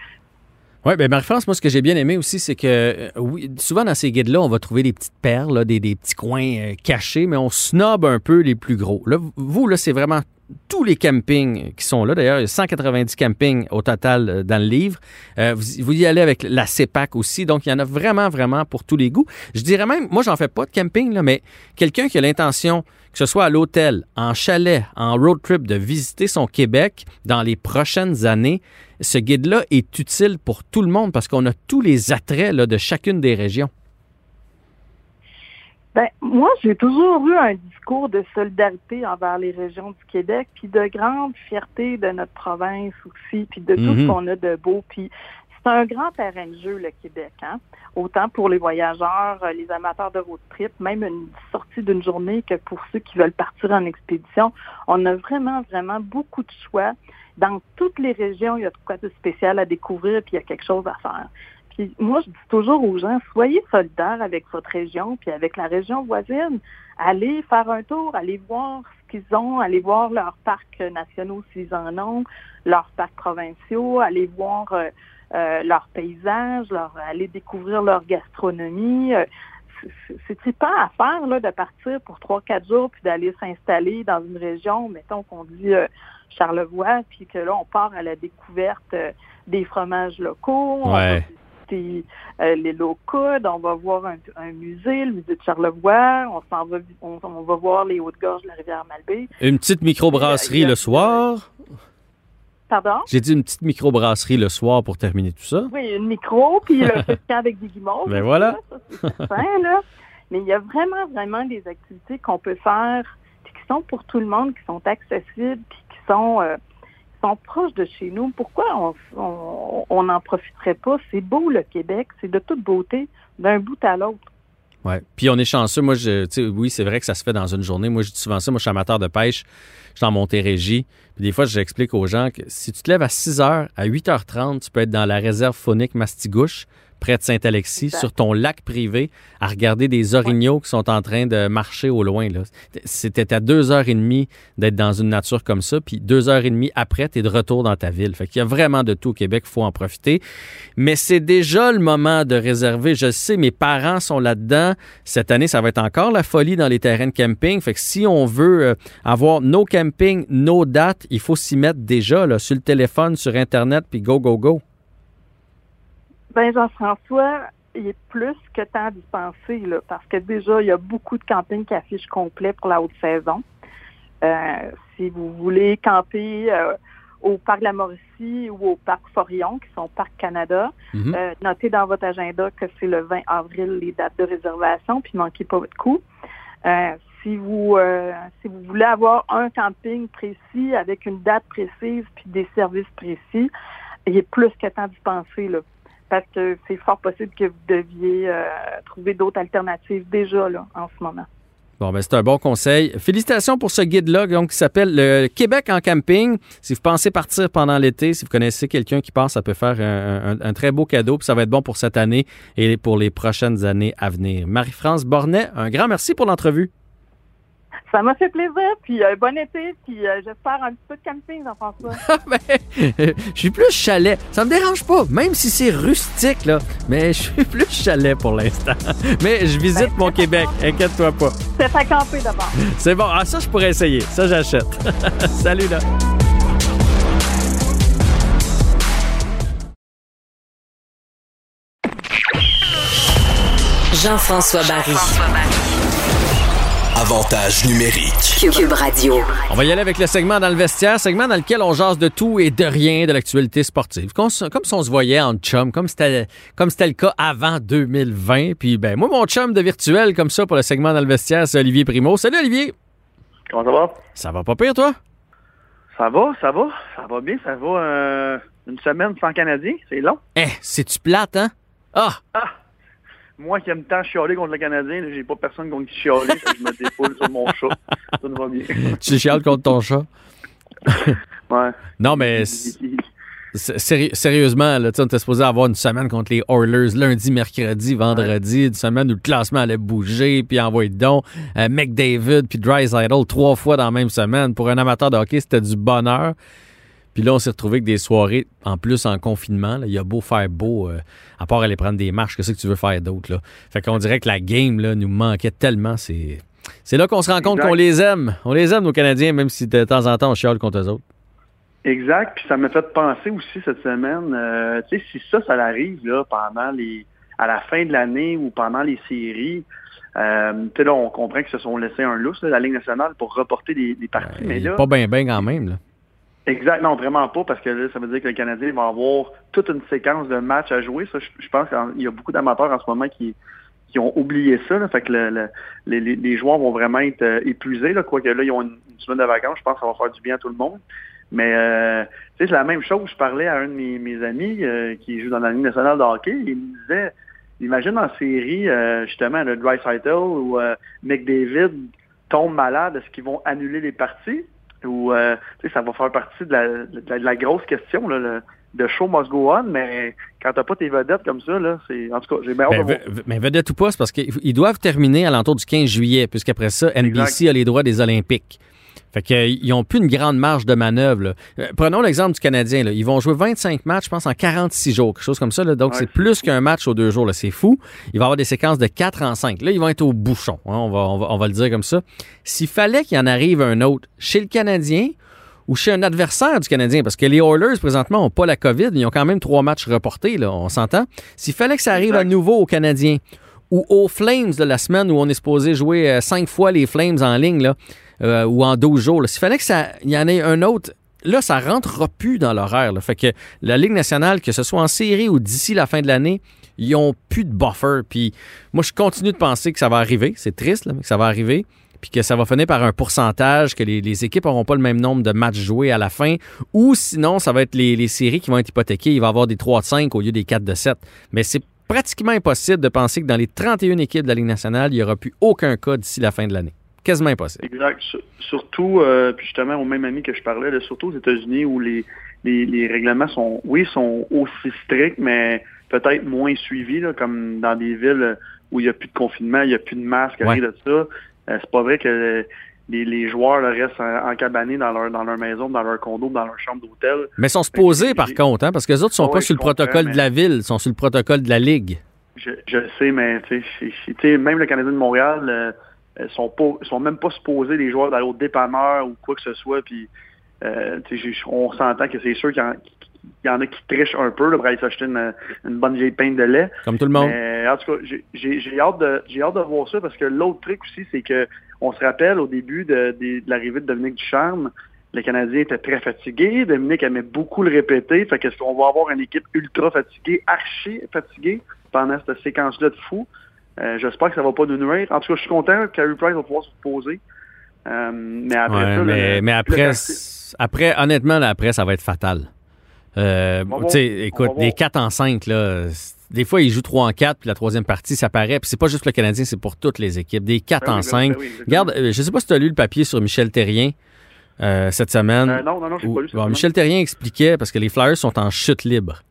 Oui, bien Marie-France, moi, ce que j'ai bien aimé aussi, c'est que euh, oui, souvent dans ces guides-là, on va trouver des petites perles, des, des, petits coins cachés, mais on snob un peu les plus gros. Là, vous, là, c'est vraiment tous les campings qui sont là. D'ailleurs, il y a 190 campings au total euh, dans le livre. Euh, vous, y allez avec la CEPAC aussi. Donc, il y en a vraiment, vraiment pour tous les goûts. Je dirais même, moi, j'en fais pas de camping, là, mais quelqu'un qui a l'intention, que ce soit à l'hôtel, en chalet, en road trip, de visiter son Québec dans les prochaines années, ce guide-là est utile pour tout le monde parce qu'on a tous les attraits de chacune des régions. Ben, moi, j'ai toujours eu un discours de solidarité envers les régions du Québec, puis de grande fierté de notre province aussi, puis de tout ce mhm. qu'on a de beau. Puis c'est un grand terrain de jeu, le Québec, hein? Autant pour les voyageurs, euh, les amateurs de road trip, même une sortie d'une journée que pour ceux qui veulent partir en expédition. On a vraiment, vraiment beaucoup de choix. Dans toutes les régions, il y a quoi de spécial à découvrir, puis il y a quelque chose à faire. Puis moi, je dis toujours aux gens, soyez solidaires avec votre région, puis avec la région voisine. Allez faire un tour, allez voir ce qu'ils ont, allez voir leurs parcs nationaux s'ils en ont, leurs parcs provinciaux, allez voir euh, euh, leurs paysages, leur, allez découvrir leur gastronomie. Euh, c'est trippant à faire là, de partir pour trois, quatre jours puis d'aller s'installer dans une région, mettons qu'on dit Charlevoix, puis que là, on part à la découverte des fromages locaux. Ouais. Euh, les locaux, on va voir un, musée, le musée de Charlevoix, on s'en va, on, va voir les Hautes-Gorges de la rivière Malbaie. Une petite microbrasserie le soir? Pardon? J'ai dit une petite microbrasserie le soir pour terminer tout ça. Oui, une micro, puis le festival avec des guimauves. Ben voilà. là. Mais il y a vraiment, vraiment des activités qu'on peut faire, qui sont pour tout le monde, qui sont accessibles, puis sont euh, sont proches de chez nous. Pourquoi on n'en profiterait pas? C'est beau le Québec, c'est de toute beauté, d'un bout à l'autre. Oui. Puis on est chanceux. Moi, je, oui, c'est vrai que ça se fait dans une journée. Moi, je dis souvent ça. Moi, je suis amateur de pêche. Je suis en Montérégie. Puis des fois, j'explique aux gens que si tu te lèves à 6 h, à 8h30, tu peux être dans la réserve faunique Mastigouche près de Saint-Alexis, sur ton lac privé, à regarder des orignaux qui sont en train de marcher au loin. C'était à deux heures et demie d'être dans une nature comme ça, puis deux heures et demie après, tu es de retour dans ta ville. Fait qu'il y a vraiment de tout au Québec, il faut en profiter. Mais c'est déjà le moment de réserver. Je sais, mes parents sont là-dedans. Cette année, ça va être encore la folie dans les terrains de camping. Fait que si on veut euh, avoir nos campings, nos dates, il faut s'y mettre déjà là, sur le téléphone, sur Internet, puis go, go, go. Ben Jean-François, il est plus que temps d'y penser, là, parce que déjà, il y a beaucoup de campings qui affichent complet pour la haute saison. Euh, si vous voulez camper euh, au Parc de la Mauricie ou au Parc Forillon, qui sont Parc Canada, mhm. euh, notez dans votre agenda que c'est le 20 avril les dates de réservation, puis manquez pas votre coup. si vous si vous voulez avoir un camping précis avec une date précise puis des services précis, il est plus que temps d'y penser. Là parce que c'est fort possible que vous deviez trouver d'autres alternatives déjà là en ce moment. Bon, ben c'est un bon conseil. Félicitations pour ce guide-là, qui s'appelle le Québec en camping. Si vous pensez partir pendant l'été, si vous connaissez quelqu'un qui part, ça peut faire un, très beau cadeau, puis ça va être bon pour cette année et pour les prochaines années à venir. Marie-France Bornet, un grand merci pour l'entrevue. Ça m'a fait plaisir, puis euh, bon été, puis euh, j'espère un petit peu de camping, Jean-François. ben, je suis plus chalet. Ça me dérange pas, même si c'est rustique, là. Mais je suis plus chalet pour l'instant. Mais je visite ben, mon Québec, inquiète-toi pas. C'est à camper d'abord. C'est bon. Ah, ça, je pourrais essayer. Ça, j'achète. Salut, là. Jean-François Barry. Avantage numérique. Cube Radio. On va y aller avec le segment dans le vestiaire, segment dans lequel on jase de tout et de rien de l'actualité sportive. Comme, si on se voyait en chum, comme c'était comme c'était le cas avant 2020. Puis ben moi mon chum de virtuel comme ça pour le segment dans le vestiaire, c'est Olivier Primo. Salut Olivier. Comment ça va? Ça va pas pire toi? Ça va, ça va, ça va bien, ça va euh, une semaine sans Canadien, c'est long. Eh, c'est tu plate hein? Ah. Ah moi qui aime tant chialer contre le Canadien, j'ai pas personne contre qui chialer, je me défoule sur mon chat. Ça ne va bien. tu chiales contre ton chat? ouais. Non, mais sérieusement, là, on était supposé avoir une semaine contre les Oilers lundi, mercredi, vendredi, une semaine où le classement allait bouger, puis envoyer donc euh, McDavid puis Idol trois fois dans la même semaine. Pour un amateur de hockey, c'était du bonheur. Puis là, on s'est retrouvé avec des soirées, en plus en confinement. Il y a beau faire beau, euh, à part aller prendre des marches, qu'est-ce que tu veux faire d'autre? Là? Fait qu'on dirait que la game là, nous manquait tellement. C'est, c'est là qu'on se rend compte qu'on les aime. On les aime, nos Canadiens, même si de temps en temps, on chiale contre eux autres. Exact. Puis ça m'a fait penser aussi cette semaine, euh, tu sais, si ça, ça arrive là, pendant les à la fin de l'année ou pendant les séries, euh, tu sais, là, on comprend qu'ils se sont laissés un lousse, la Ligue nationale, pour reporter des, parties. mais là, pas bien, bien quand même. Là. Exact, non, vraiment pas, parce que là, ça veut dire que le Canadien va avoir toute une séquence de matchs à jouer. Ça, je, pense qu'il y a beaucoup d'amateurs en ce moment qui, qui ont oublié ça. Là, fait que le, les, les, joueurs vont vraiment être euh, épuisés. Quoique là, ils ont une, semaine de vacances, je pense que ça va faire du bien à tout le monde. Mais euh, c'est la même chose. Je parlais à un de mes, amis euh, qui joue dans la Ligue nationale de hockey. Il me disait, imagine en série, euh, justement, le Dry ou McDavid tombe malade, est-ce qu'ils vont annuler les parties? Où euh, ça va faire partie de la, grosse question, là, le, de show must go on, mais quand t'as pas tes vedettes comme ça, là, c'est. En tout cas, j'ai bien ben, Mais vedettes ou pas, c'est parce qu'ils doivent terminer à l'entour du 15 juillet, puisqu'après ça, NBC a les droits des Olympiques. Fait qu'ils n'ont plus une grande marge de manœuvre. Euh, prenons l'exemple du Canadien. Là. Ils vont jouer 25 matchs, je pense, en 46 jours, quelque chose comme ça. Donc, c'est plus qu'un match aux deux jours. C'est fou. Il va y avoir des séquences de 4 en 5. Là, ils vont être au bouchon. Hein, on, va, on, va, le dire comme ça. S'il fallait qu'il en arrive un autre chez le Canadien ou chez un adversaire du Canadien, parce que les Oilers, présentement, n'ont pas la COVID. Ils ont quand même trois matchs reportés, là, on s'entend? S'il fallait que ça arrive à nouveau au Canadien ou aux Flames de la semaine où on est supposé jouer euh, cinq fois les Flames en ligne, là, euh, ou en 12 jours. S'il fallait qu'il y en ait un autre, là, ça rentrera plus dans l'horaire. Fait que la Ligue nationale, que ce soit en série ou d'ici la fin de l'année, ils ont plus de buffer. Puis moi, je continue de penser que ça va arriver. C'est triste, mais que ça va arriver. Puis que ça va finir par un pourcentage, que les, équipes n'auront pas le même nombre de matchs joués à la fin. Ou sinon, ça va être les, séries qui vont être hypothéquées. Il va y avoir des 3 de 5 au lieu des 4 de 7. Mais c'est pratiquement impossible de penser que dans les 31 équipes de la Ligue nationale, il n'y aura plus aucun cas d'ici la fin de l'année quasiment impossible. Exact. Surtout, euh, puis justement, au même ami que je parlais, surtout aux États-Unis où les, les, règlements sont, oui, sont aussi stricts, mais peut-être moins suivis, là, comme dans des villes où il n'y a plus de confinement, il n'y a plus de masque, rien de ça. Euh, c'est pas vrai que les, joueurs restent encabanés dans leur, dans leur maison, dans leur condo, dans leur chambre d'hôtel. Mais ils sont supposés, par contre, hein, parce que les autres ne sont pas sur le protocole de la ville, ils sont sur le protocole de la Ligue. Je, je sais, mais même le Canadien de Montréal... Euh, euh, sont pas sont même pas supposés les joueurs d'aller au dépanneur ou quoi que ce soit puis euh, on s'entend que c'est sûr qu'il y, en a qui trichent un peu là, pour aller s'acheter une, bonne vieille pinte de lait. Comme tout le monde. en tout cas, j'ai hâte de hâte de voir ça parce que l'autre truc aussi, c'est que on se rappelle au début de, l'arrivée de Dominique Ducharme, le Canadien était très fatigué. Dominique aimait beaucoup le répéter. Fait qu'est-ce qu'on va avoir une équipe ultra fatiguée, archi fatiguée pendant cette séquence-là de fou? Euh, j'espère que ça va pas nous nuire. En tout cas, je suis content que Carey Price va pouvoir se reposer. Euh, mais après ça, mais, après, après, honnêtement, là, après, ça va être fatal. Euh, écoute, des 4 en 5, là, des fois, ils jouent 3 en 4, puis la troisième partie, ça paraît. Puis c'est pas juste le Canadien, c'est pour toutes les équipes. Des 4 ben en 5. Ben ben Regarde, euh, je sais pas si tu as lu le papier sur Michel Terrien. Euh, cette semaine. Euh, non, non, non, je pas lu. Bon, Michel Terrien expliquait, parce que les Flyers sont en chute libre.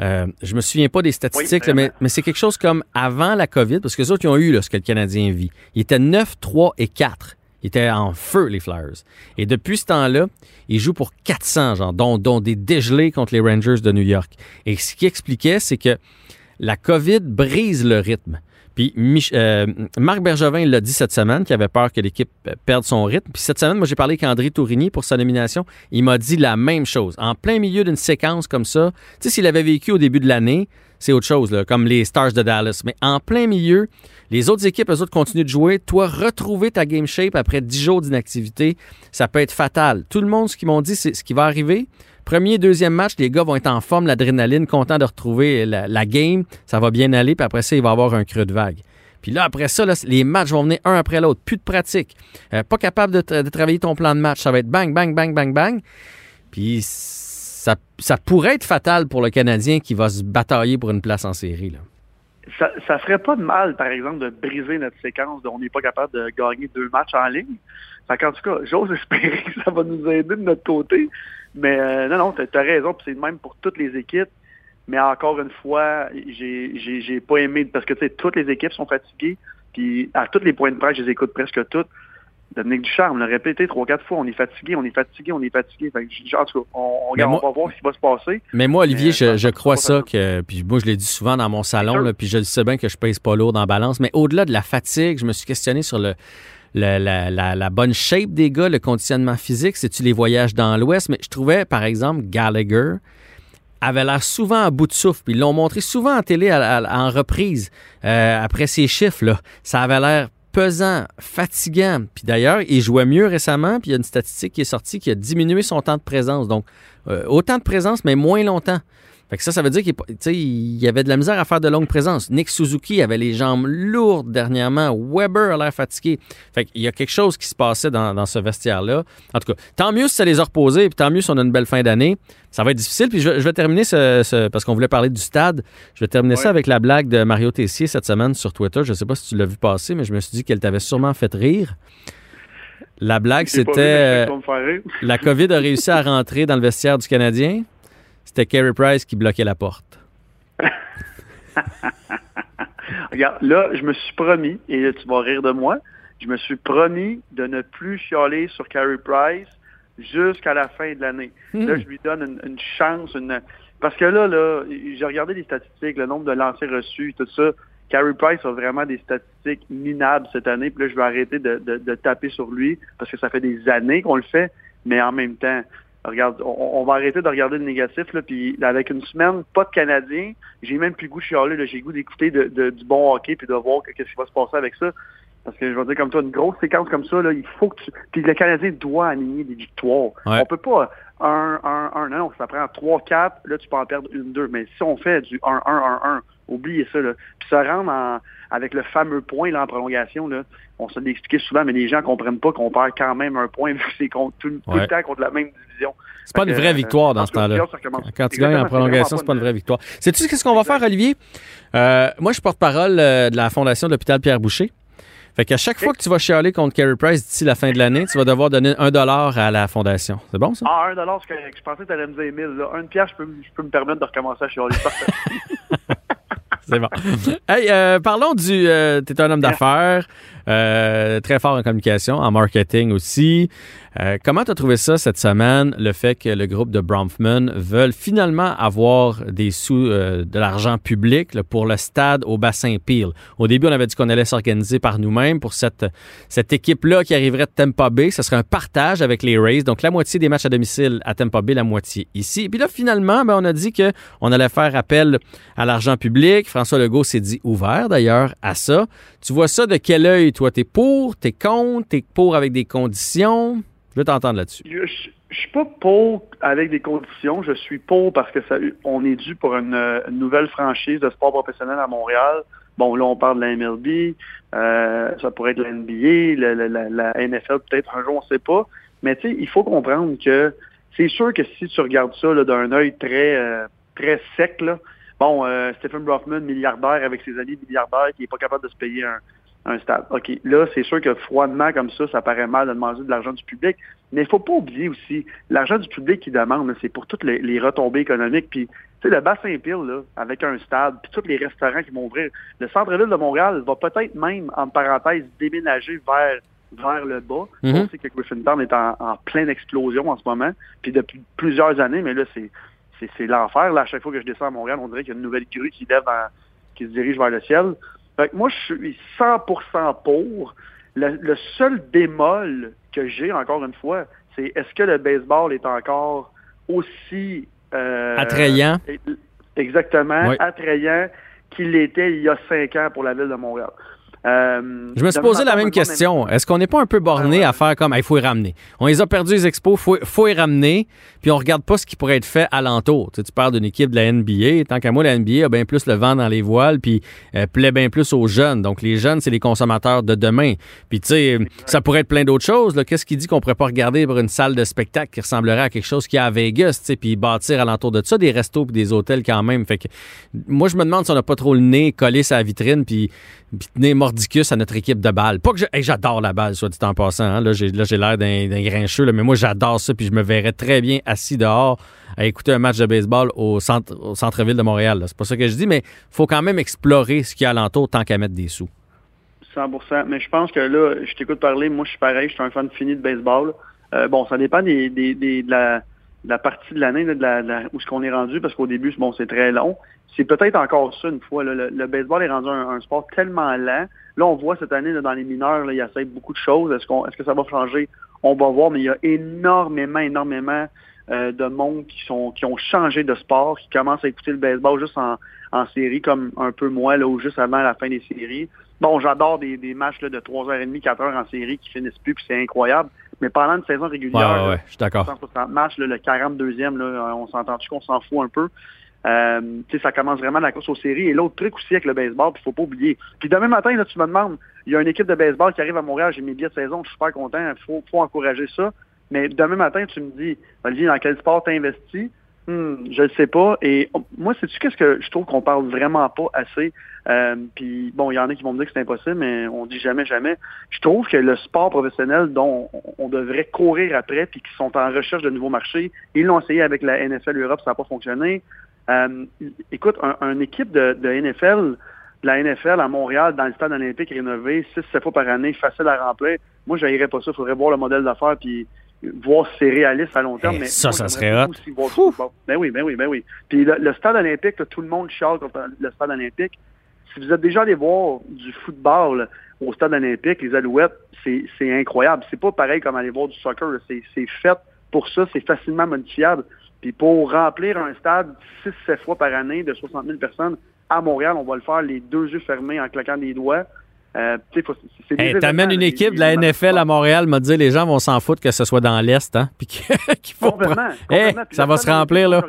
Euh, je me souviens pas des statistiques, mais, mais c'est quelque chose comme avant la COVID, parce que les autres, ils ont eu là, ce que le Canadien vit. Ils étaient 9, 3 et 4. Ils étaient en feu, les Flyers. Et depuis ce temps-là, ils jouent pour 400, genre, dont, dont des dégelés contre les Rangers de New York. Et ce qui expliquait, c'est que la COVID brise le rythme. Puis euh, Marc Bergevin l'a dit cette semaine qu'il avait peur que l'équipe perde son rythme. Puis cette semaine, moi j'ai parlé avec André Tourigny pour sa nomination. Il m'a dit la même chose. En plein milieu d'une séquence comme ça, tu sais, s'il avait vécu au début de l'année, c'est autre chose, comme les Stars de Dallas. Mais en plein milieu, les autres équipes, eux autres, continuent de jouer. Toi, retrouver ta game shape après 10 jours d'inactivité, ça peut être fatal. Tout le monde, ce qu'ils m'ont dit, c'est ce qui va arriver. Premier, deuxième match, les gars vont être en forme, l'adrénaline, contents de retrouver la, game. Ça va bien aller, puis après ça, il va y avoir un creux de vague. Puis là, après ça, les matchs vont venir un après l'autre. Plus de pratique. Euh, pas capable de, travailler ton plan de match. Ça va être bang, bang, bang, bang, bang. Puis ça, pourrait être fatal pour le Canadien qui va se batailler pour une place en série. Ça, ça ferait pas de mal, par exemple, de briser notre séquence de on n'est pas capable de gagner deux matchs en ligne. Fait en tout cas, j'ose espérer que ça va nous aider de notre côté. Mais euh, non, non, tu as, raison, c'est le même pour toutes les équipes. Mais encore une fois, j'ai j'ai pas aimé parce que tu sais, toutes les équipes sont fatiguées. Puis à tous les points de presse, je les écoute presque toutes. Dominique Ducharme l'a répété trois, quatre fois, on est fatigué, on est fatigué, on est fatigué. Fait que, en tout cas, on, on, va voir ce qui va se passer. Mais moi, Olivier, je, je, crois ça que, puis moi, je l'ai dit souvent dans mon salon, là, puis je le sais bien que je pèse pas lourd dans balance, mais au-delà de la fatigue, je me suis questionné sur le, la, bonne shape des gars, le conditionnement physique, c'est-tu les voyages dans l'Ouest. Mais je trouvais, par exemple, Gallagher avait l'air souvent à bout de souffle. Puis ils l'ont montré souvent en télé en reprise euh, après ces chiffres. Là. Ça avait l'air pesant, fatigant. Puis d'ailleurs, il jouait mieux récemment. Puis il y a une statistique qui est sortie qui a diminué son temps de présence. Donc, euh, autant de présence, mais moins longtemps. Fait que ça, ça veut dire qu'il y avait de la misère à faire de longues présences. Nick Suzuki avait les jambes lourdes dernièrement. Weber a l'air fatigué. Fait qu'il y a quelque chose qui se passait dans, ce vestiaire-là. En tout cas, tant mieux si ça les a reposés, puis tant mieux si on a une belle fin d'année. Ça va être difficile. Puis je, vais terminer ce, parce qu'on voulait parler du stade. Je vais terminer ça avec la blague de Mario Tessier cette semaine sur Twitter. Je ne sais pas si tu l'as vu passer, mais je me suis dit qu'elle t'avait sûrement fait rire. La blague, c'était euh, la COVID a réussi à rentrer dans le vestiaire du Canadien. C'était Carey Price qui bloquait la porte. Regarde, là, je me suis promis, et là, tu vas rire de moi, je me suis promis de ne plus chialer sur Carey Price jusqu'à la fin de l'année. Hmm. Là, je lui donne une, chance, une... parce que là, là, j'ai regardé les statistiques, le nombre de lancers reçus, tout ça. Carey Price a vraiment des statistiques minables cette année. Puis là, je vais arrêter de, de taper sur lui parce que ça fait des années qu'on le fait. Mais en même temps, regarde, on, va arrêter de regarder le négatif, là, puis avec une semaine, pas de Canadiens, j'ai même plus le goût de chialer, là, j'ai le goût d'écouter de, du bon hockey, puis de voir qu'est-ce qui va se passer avec ça. Parce que je veux dire, comme toi, une grosse séquence comme ça, là, il faut que tu... Puis le Canadien doit aligner des victoires. On peut pas 1, 1, 1, non, ça prend 3, 4, là, tu peux en perdre une, deux. Mais si on fait du 1, 1, 1, 1, oubliez ça, là. Puis ça rentre en, avec le fameux point, là, en prolongation, là. On se l'expliquait souvent, mais les gens comprennent pas qu'on perd quand même un point vu que c'est tout, tout le temps contre la même division. C'est pas une vraie victoire dans ce temps-là. Quand tu gagnes en prolongation, c'est pas une vraie victoire. Sais-tu ce qu'on va faire, Olivier? Euh, moi, je suis porte-parole euh, de la Fondation de l'hôpital Pierre Boucher. Fait qu'à chaque fois que tu vas chialer contre Carey Price d'ici la fin de l'année, tu vas devoir donner un dollar à la fondation. C'est bon, ça? Ah, un dollar, je pensais que tu allais me dire 1000. Là. Une pièce, je peux, je peux me permettre de recommencer à chialer. C'est bon. Hey, euh, parlons du. Euh, tu es un homme d'affaires, euh, très fort en communication, en marketing aussi. Euh, comment tu as trouvé ça cette semaine, le fait que le groupe de Bronfman veulent finalement avoir des sous, euh, de l'argent public pour le stade au bassin Peel? Au début, on avait dit qu'on allait s'organiser par nous-mêmes pour cette, cette équipe-là qui arriverait de Tampa Bay. Ce serait un partage avec les Rays, donc la moitié des matchs à domicile à Tampa Bay, la moitié ici. Et puis là, finalement, ben, on a dit qu'on allait faire appel à l'argent public. François Legault s'est dit ouvert d'ailleurs à ça. Tu vois ça de quel œil, toi? T'es pour, t'es contre, t'es pour avec des conditions? Je veux t'entendre là-dessus. Je, ne suis pas pour avec des conditions. Je suis pour parce que on est dû pour une, nouvelle franchise de sport professionnel à Montréal. Bon, là, on parle de la MLB, euh, ça pourrait être la NBA, la, NFL peut-être un jour, on ne sait pas. Mais tu sais, il faut comprendre que c'est sûr que si tu regardes ça d'un œil très, euh, très sec, là, bon, euh, Stephen Brockman, milliardaire avec ses amis milliardaires, qui n'est pas capable de se payer un, un stade. OK, là, c'est sûr que froidement comme ça, ça paraît mal de demander de l'argent du public. Mais il faut pas oublier aussi, l'argent du public qui demande, c'est pour toutes les, retombées économiques. Puis, tu sais, le Bassin-Pile, là, avec un stade, puis tous les restaurants qui vont ouvrir. Le centre-ville de Montréal va peut-être même, en parenthèse, déménager vers vers le bas. Mhm. On sait que Griffintown est en, pleine explosion en ce moment, puis depuis plusieurs années, mais là, c'est c'est l'enfer. Là, à chaque fois que je descends à Montréal, on dirait qu'il y a une nouvelle grue qui lève qui se dirige vers le ciel. Fait que moi, je suis 100% pour. Le, seul bémol que j'ai, encore une fois, c'est est-ce que le baseball est encore aussi... Euh, attrayant? Exactement, attrayant qu'il était il y a cinq ans pour la ville de Montréal. Euh, je me suis posé la même question. Est-ce qu'on n'est pas un peu borné à faire comme il faut y ramener? On les a perdus les expos, il faut, faut y ramener, puis on regarde pas ce qui pourrait être fait alentour. Tu, sais, tu parles d'une équipe de la NBA. Tant qu'à moi, la NBA a bien plus le vent dans les voiles, puis euh, plaît bien plus aux jeunes. Donc les jeunes, c'est les consommateurs de demain. Puis tu sais, ça pourrait être plein d'autres choses. Qu'est-ce qui dit qu'on pourrait pas regarder pour une salle de spectacle qui ressemblerait à quelque chose qui est à Vegas, tu sais, puis bâtir alentour de ça des restos puis des hôtels quand même? Fait que moi, je me demande si on n'a pas trop le nez collé sa vitrine, puis, puis nez à notre équipe de balle. Pas que j'adore la balle, soit dit en passant. Hein. Là, j'ai l'air d'un grincheux, mais moi, j'adore ça. Puis je me verrais très bien assis dehors à écouter un match de baseball au centre au centre-ville de Montréal. C'est pas ça que je dis, mais faut quand même explorer ce qu'il y a alentour tant qu'à mettre des sous. 100% Mais je pense que là, je t'écoute parler. Moi, je suis pareil. Je suis un fan fini de baseball. Euh, bon, ça dépend des, de, la, partie de l'année, où ce qu'on est rendu, parce qu'au début, bon, c'est très long c'est peut-être encore ça une fois. Le, baseball est rendu un, sport tellement lent. Là, on voit cette année dans les mineurs, là, il y a beaucoup de choses. Est-ce, qu'on, est-ce que ça va changer? On va voir, mais il y a énormément, énormément euh, de monde qui sont qui ont changé de sport, qui commencent à écouter le baseball juste en, série, comme un peu moi, là, ou juste avant la fin des séries. Bon, j'adore des, matchs là, de 3h30, 4h en série qui finissent plus, puis c'est incroyable. Mais pendant une saison régulière, ouais, je suis d'accord. 160 matchs, le 42e, là, on s'entend-tu qu'on s'en fout un peu? Euh, ça commence vraiment la course aux séries. Et l'autre truc aussi avec le baseball, il faut pas oublier. Puis demain matin, là, tu me demandes, il y a une équipe de baseball qui arrive à Montréal, j'ai mes billets de saison, je suis super content, il faut, faut encourager ça. Mais demain matin, tu me dis, Olivier, dans quel sport tu investi? Hmm, je ne sais pas. Et moi, sais-tu qu'est-ce que je trouve qu'on parle vraiment pas assez? Euh, puis bon, il y en a qui vont me dire que c'est impossible, mais on dit jamais, jamais. Je trouve que le sport professionnel dont on, devrait courir après, puis qui sont en recherche de nouveaux marchés, ils l'ont essayé avec la NFL Europe, ça n'a pas fonctionné. Euh, écoute, un, équipe de, NFL, de la NFL à Montréal, dans le stade olympique rénové, 6-7 fois par année, facile à remplir. Moi, je pas ça. Il faudrait voir le modèle d'affaires puis voir si c'est réaliste à long terme. Eh, mais ça, ça serait hot. Ben oui, ben oui, ben oui. Puis le, stade olympique, tout le monde chiale contre le stade olympique. Si vous êtes déjà allé voir du football au stade olympique, les Alouettes, c'est incroyable. C'est pas pareil comme aller voir du soccer. C'est fait pour ça, c'est facilement modifiable. Puis pour remplir un stade 6-7 fois par année de 60 000 personnes à Montréal, on va le faire les deux yeux fermés en claquant des doigts. Euh, hey, T'amènes une équipe de la NFL à Montréal, m'a dit les gens vont s'en foutre que ce soit dans l'Est, hein? Puis qu'il faut complètement, ça va se remplir, là.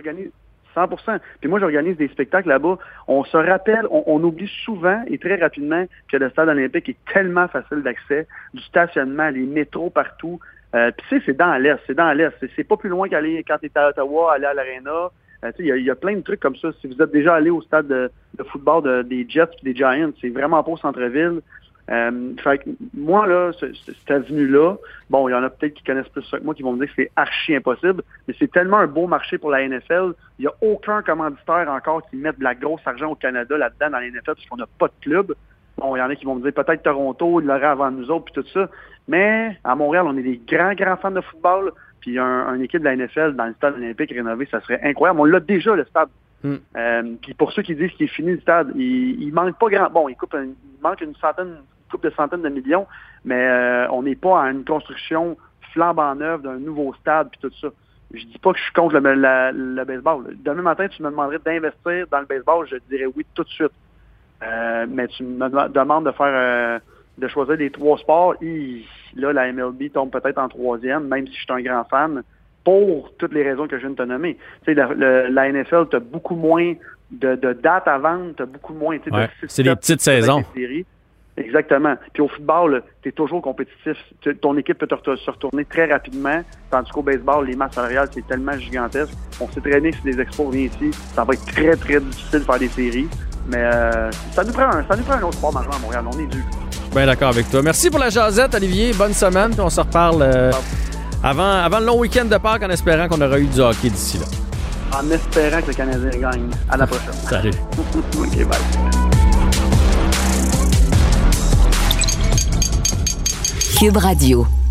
100% Puis moi, j'organise des spectacles là-bas. On se rappelle, on, oublie souvent et très rapidement que le stade olympique est tellement facile d'accès, du stationnement, les métros partout. Euh, puis tu sais, c'est dans l'Est, c'est dans l'Est. C'est pas plus loin qu'aller quand tu es à Ottawa, aller à l'Arena. Euh, il y, a plein de trucs comme ça. Si vous êtes déjà allé au stade de, football des Jets et des Giants, c'est vraiment pas au centre-ville. Euh, fait que moi, là, cette avenue-là, bon, il y en a peut-être qui connaissent plus ça que moi qui vont me dire que c'est archi impossible, mais c'est tellement un beau marché pour la NFL. Il n'y a aucun commanditaire encore qui mette de la grosse argent au Canada là-dedans dans la NFL parce qu'on n'a pas de club. Bon, il y en a qui vont me dire peut-être Toronto, il l'aurait avant nous autres, puis tout ça. Mais à Montréal, on est des grands, grands fans de football. Puis un, une équipe de la NFL dans le stade olympique rénové, ça serait incroyable. On l'a déjà, le stade. Hmm. Euh, puis pour ceux qui disent qu'il est fini le stade, il, il manque pas grand. Bon, il, coupe il manque une centaine, une coupe de centaines de millions, mais euh, on n'est pas à une construction flambant neuve d'un nouveau stade puis tout ça. Je dis pas que je suis contre le, le baseball. Demain matin, tu me demanderais d'investir dans le baseball, je dirais oui tout de suite. Euh, mais tu me demandes de faire euh, de choisir des trois sports. là, la MLB tombe peut-être en troisième, même si je suis un grand fan, pour toutes les raisons que je viens de te nommer. Tu sais, la, la, NFL, tu as beaucoup moins de, dates à vendre, tu as beaucoup moins. Ouais, c'est des petites saisons. Exactement. Puis au football, tu es toujours compétitif. ton équipe peut te se retourner très rapidement, tandis qu'au baseball, les masses salariales, c'est tellement gigantesque. On s'est traîné si les expos viennent ici, ça va être très, très difficile de faire des séries. Mais euh, ça, nous prend un, ça nous prend un autre sport majeur à Montréal. On est dû. Bien d'accord avec toi. Merci pour la jasette, Olivier. Bonne semaine. Puis on se reparle euh, avant, avant le long week-end de Pâques en espérant qu'on aura eu du hockey d'ici là. En espérant que le Canadien gagne. À la prochaine. Salut. OK, bye. Cube Radio.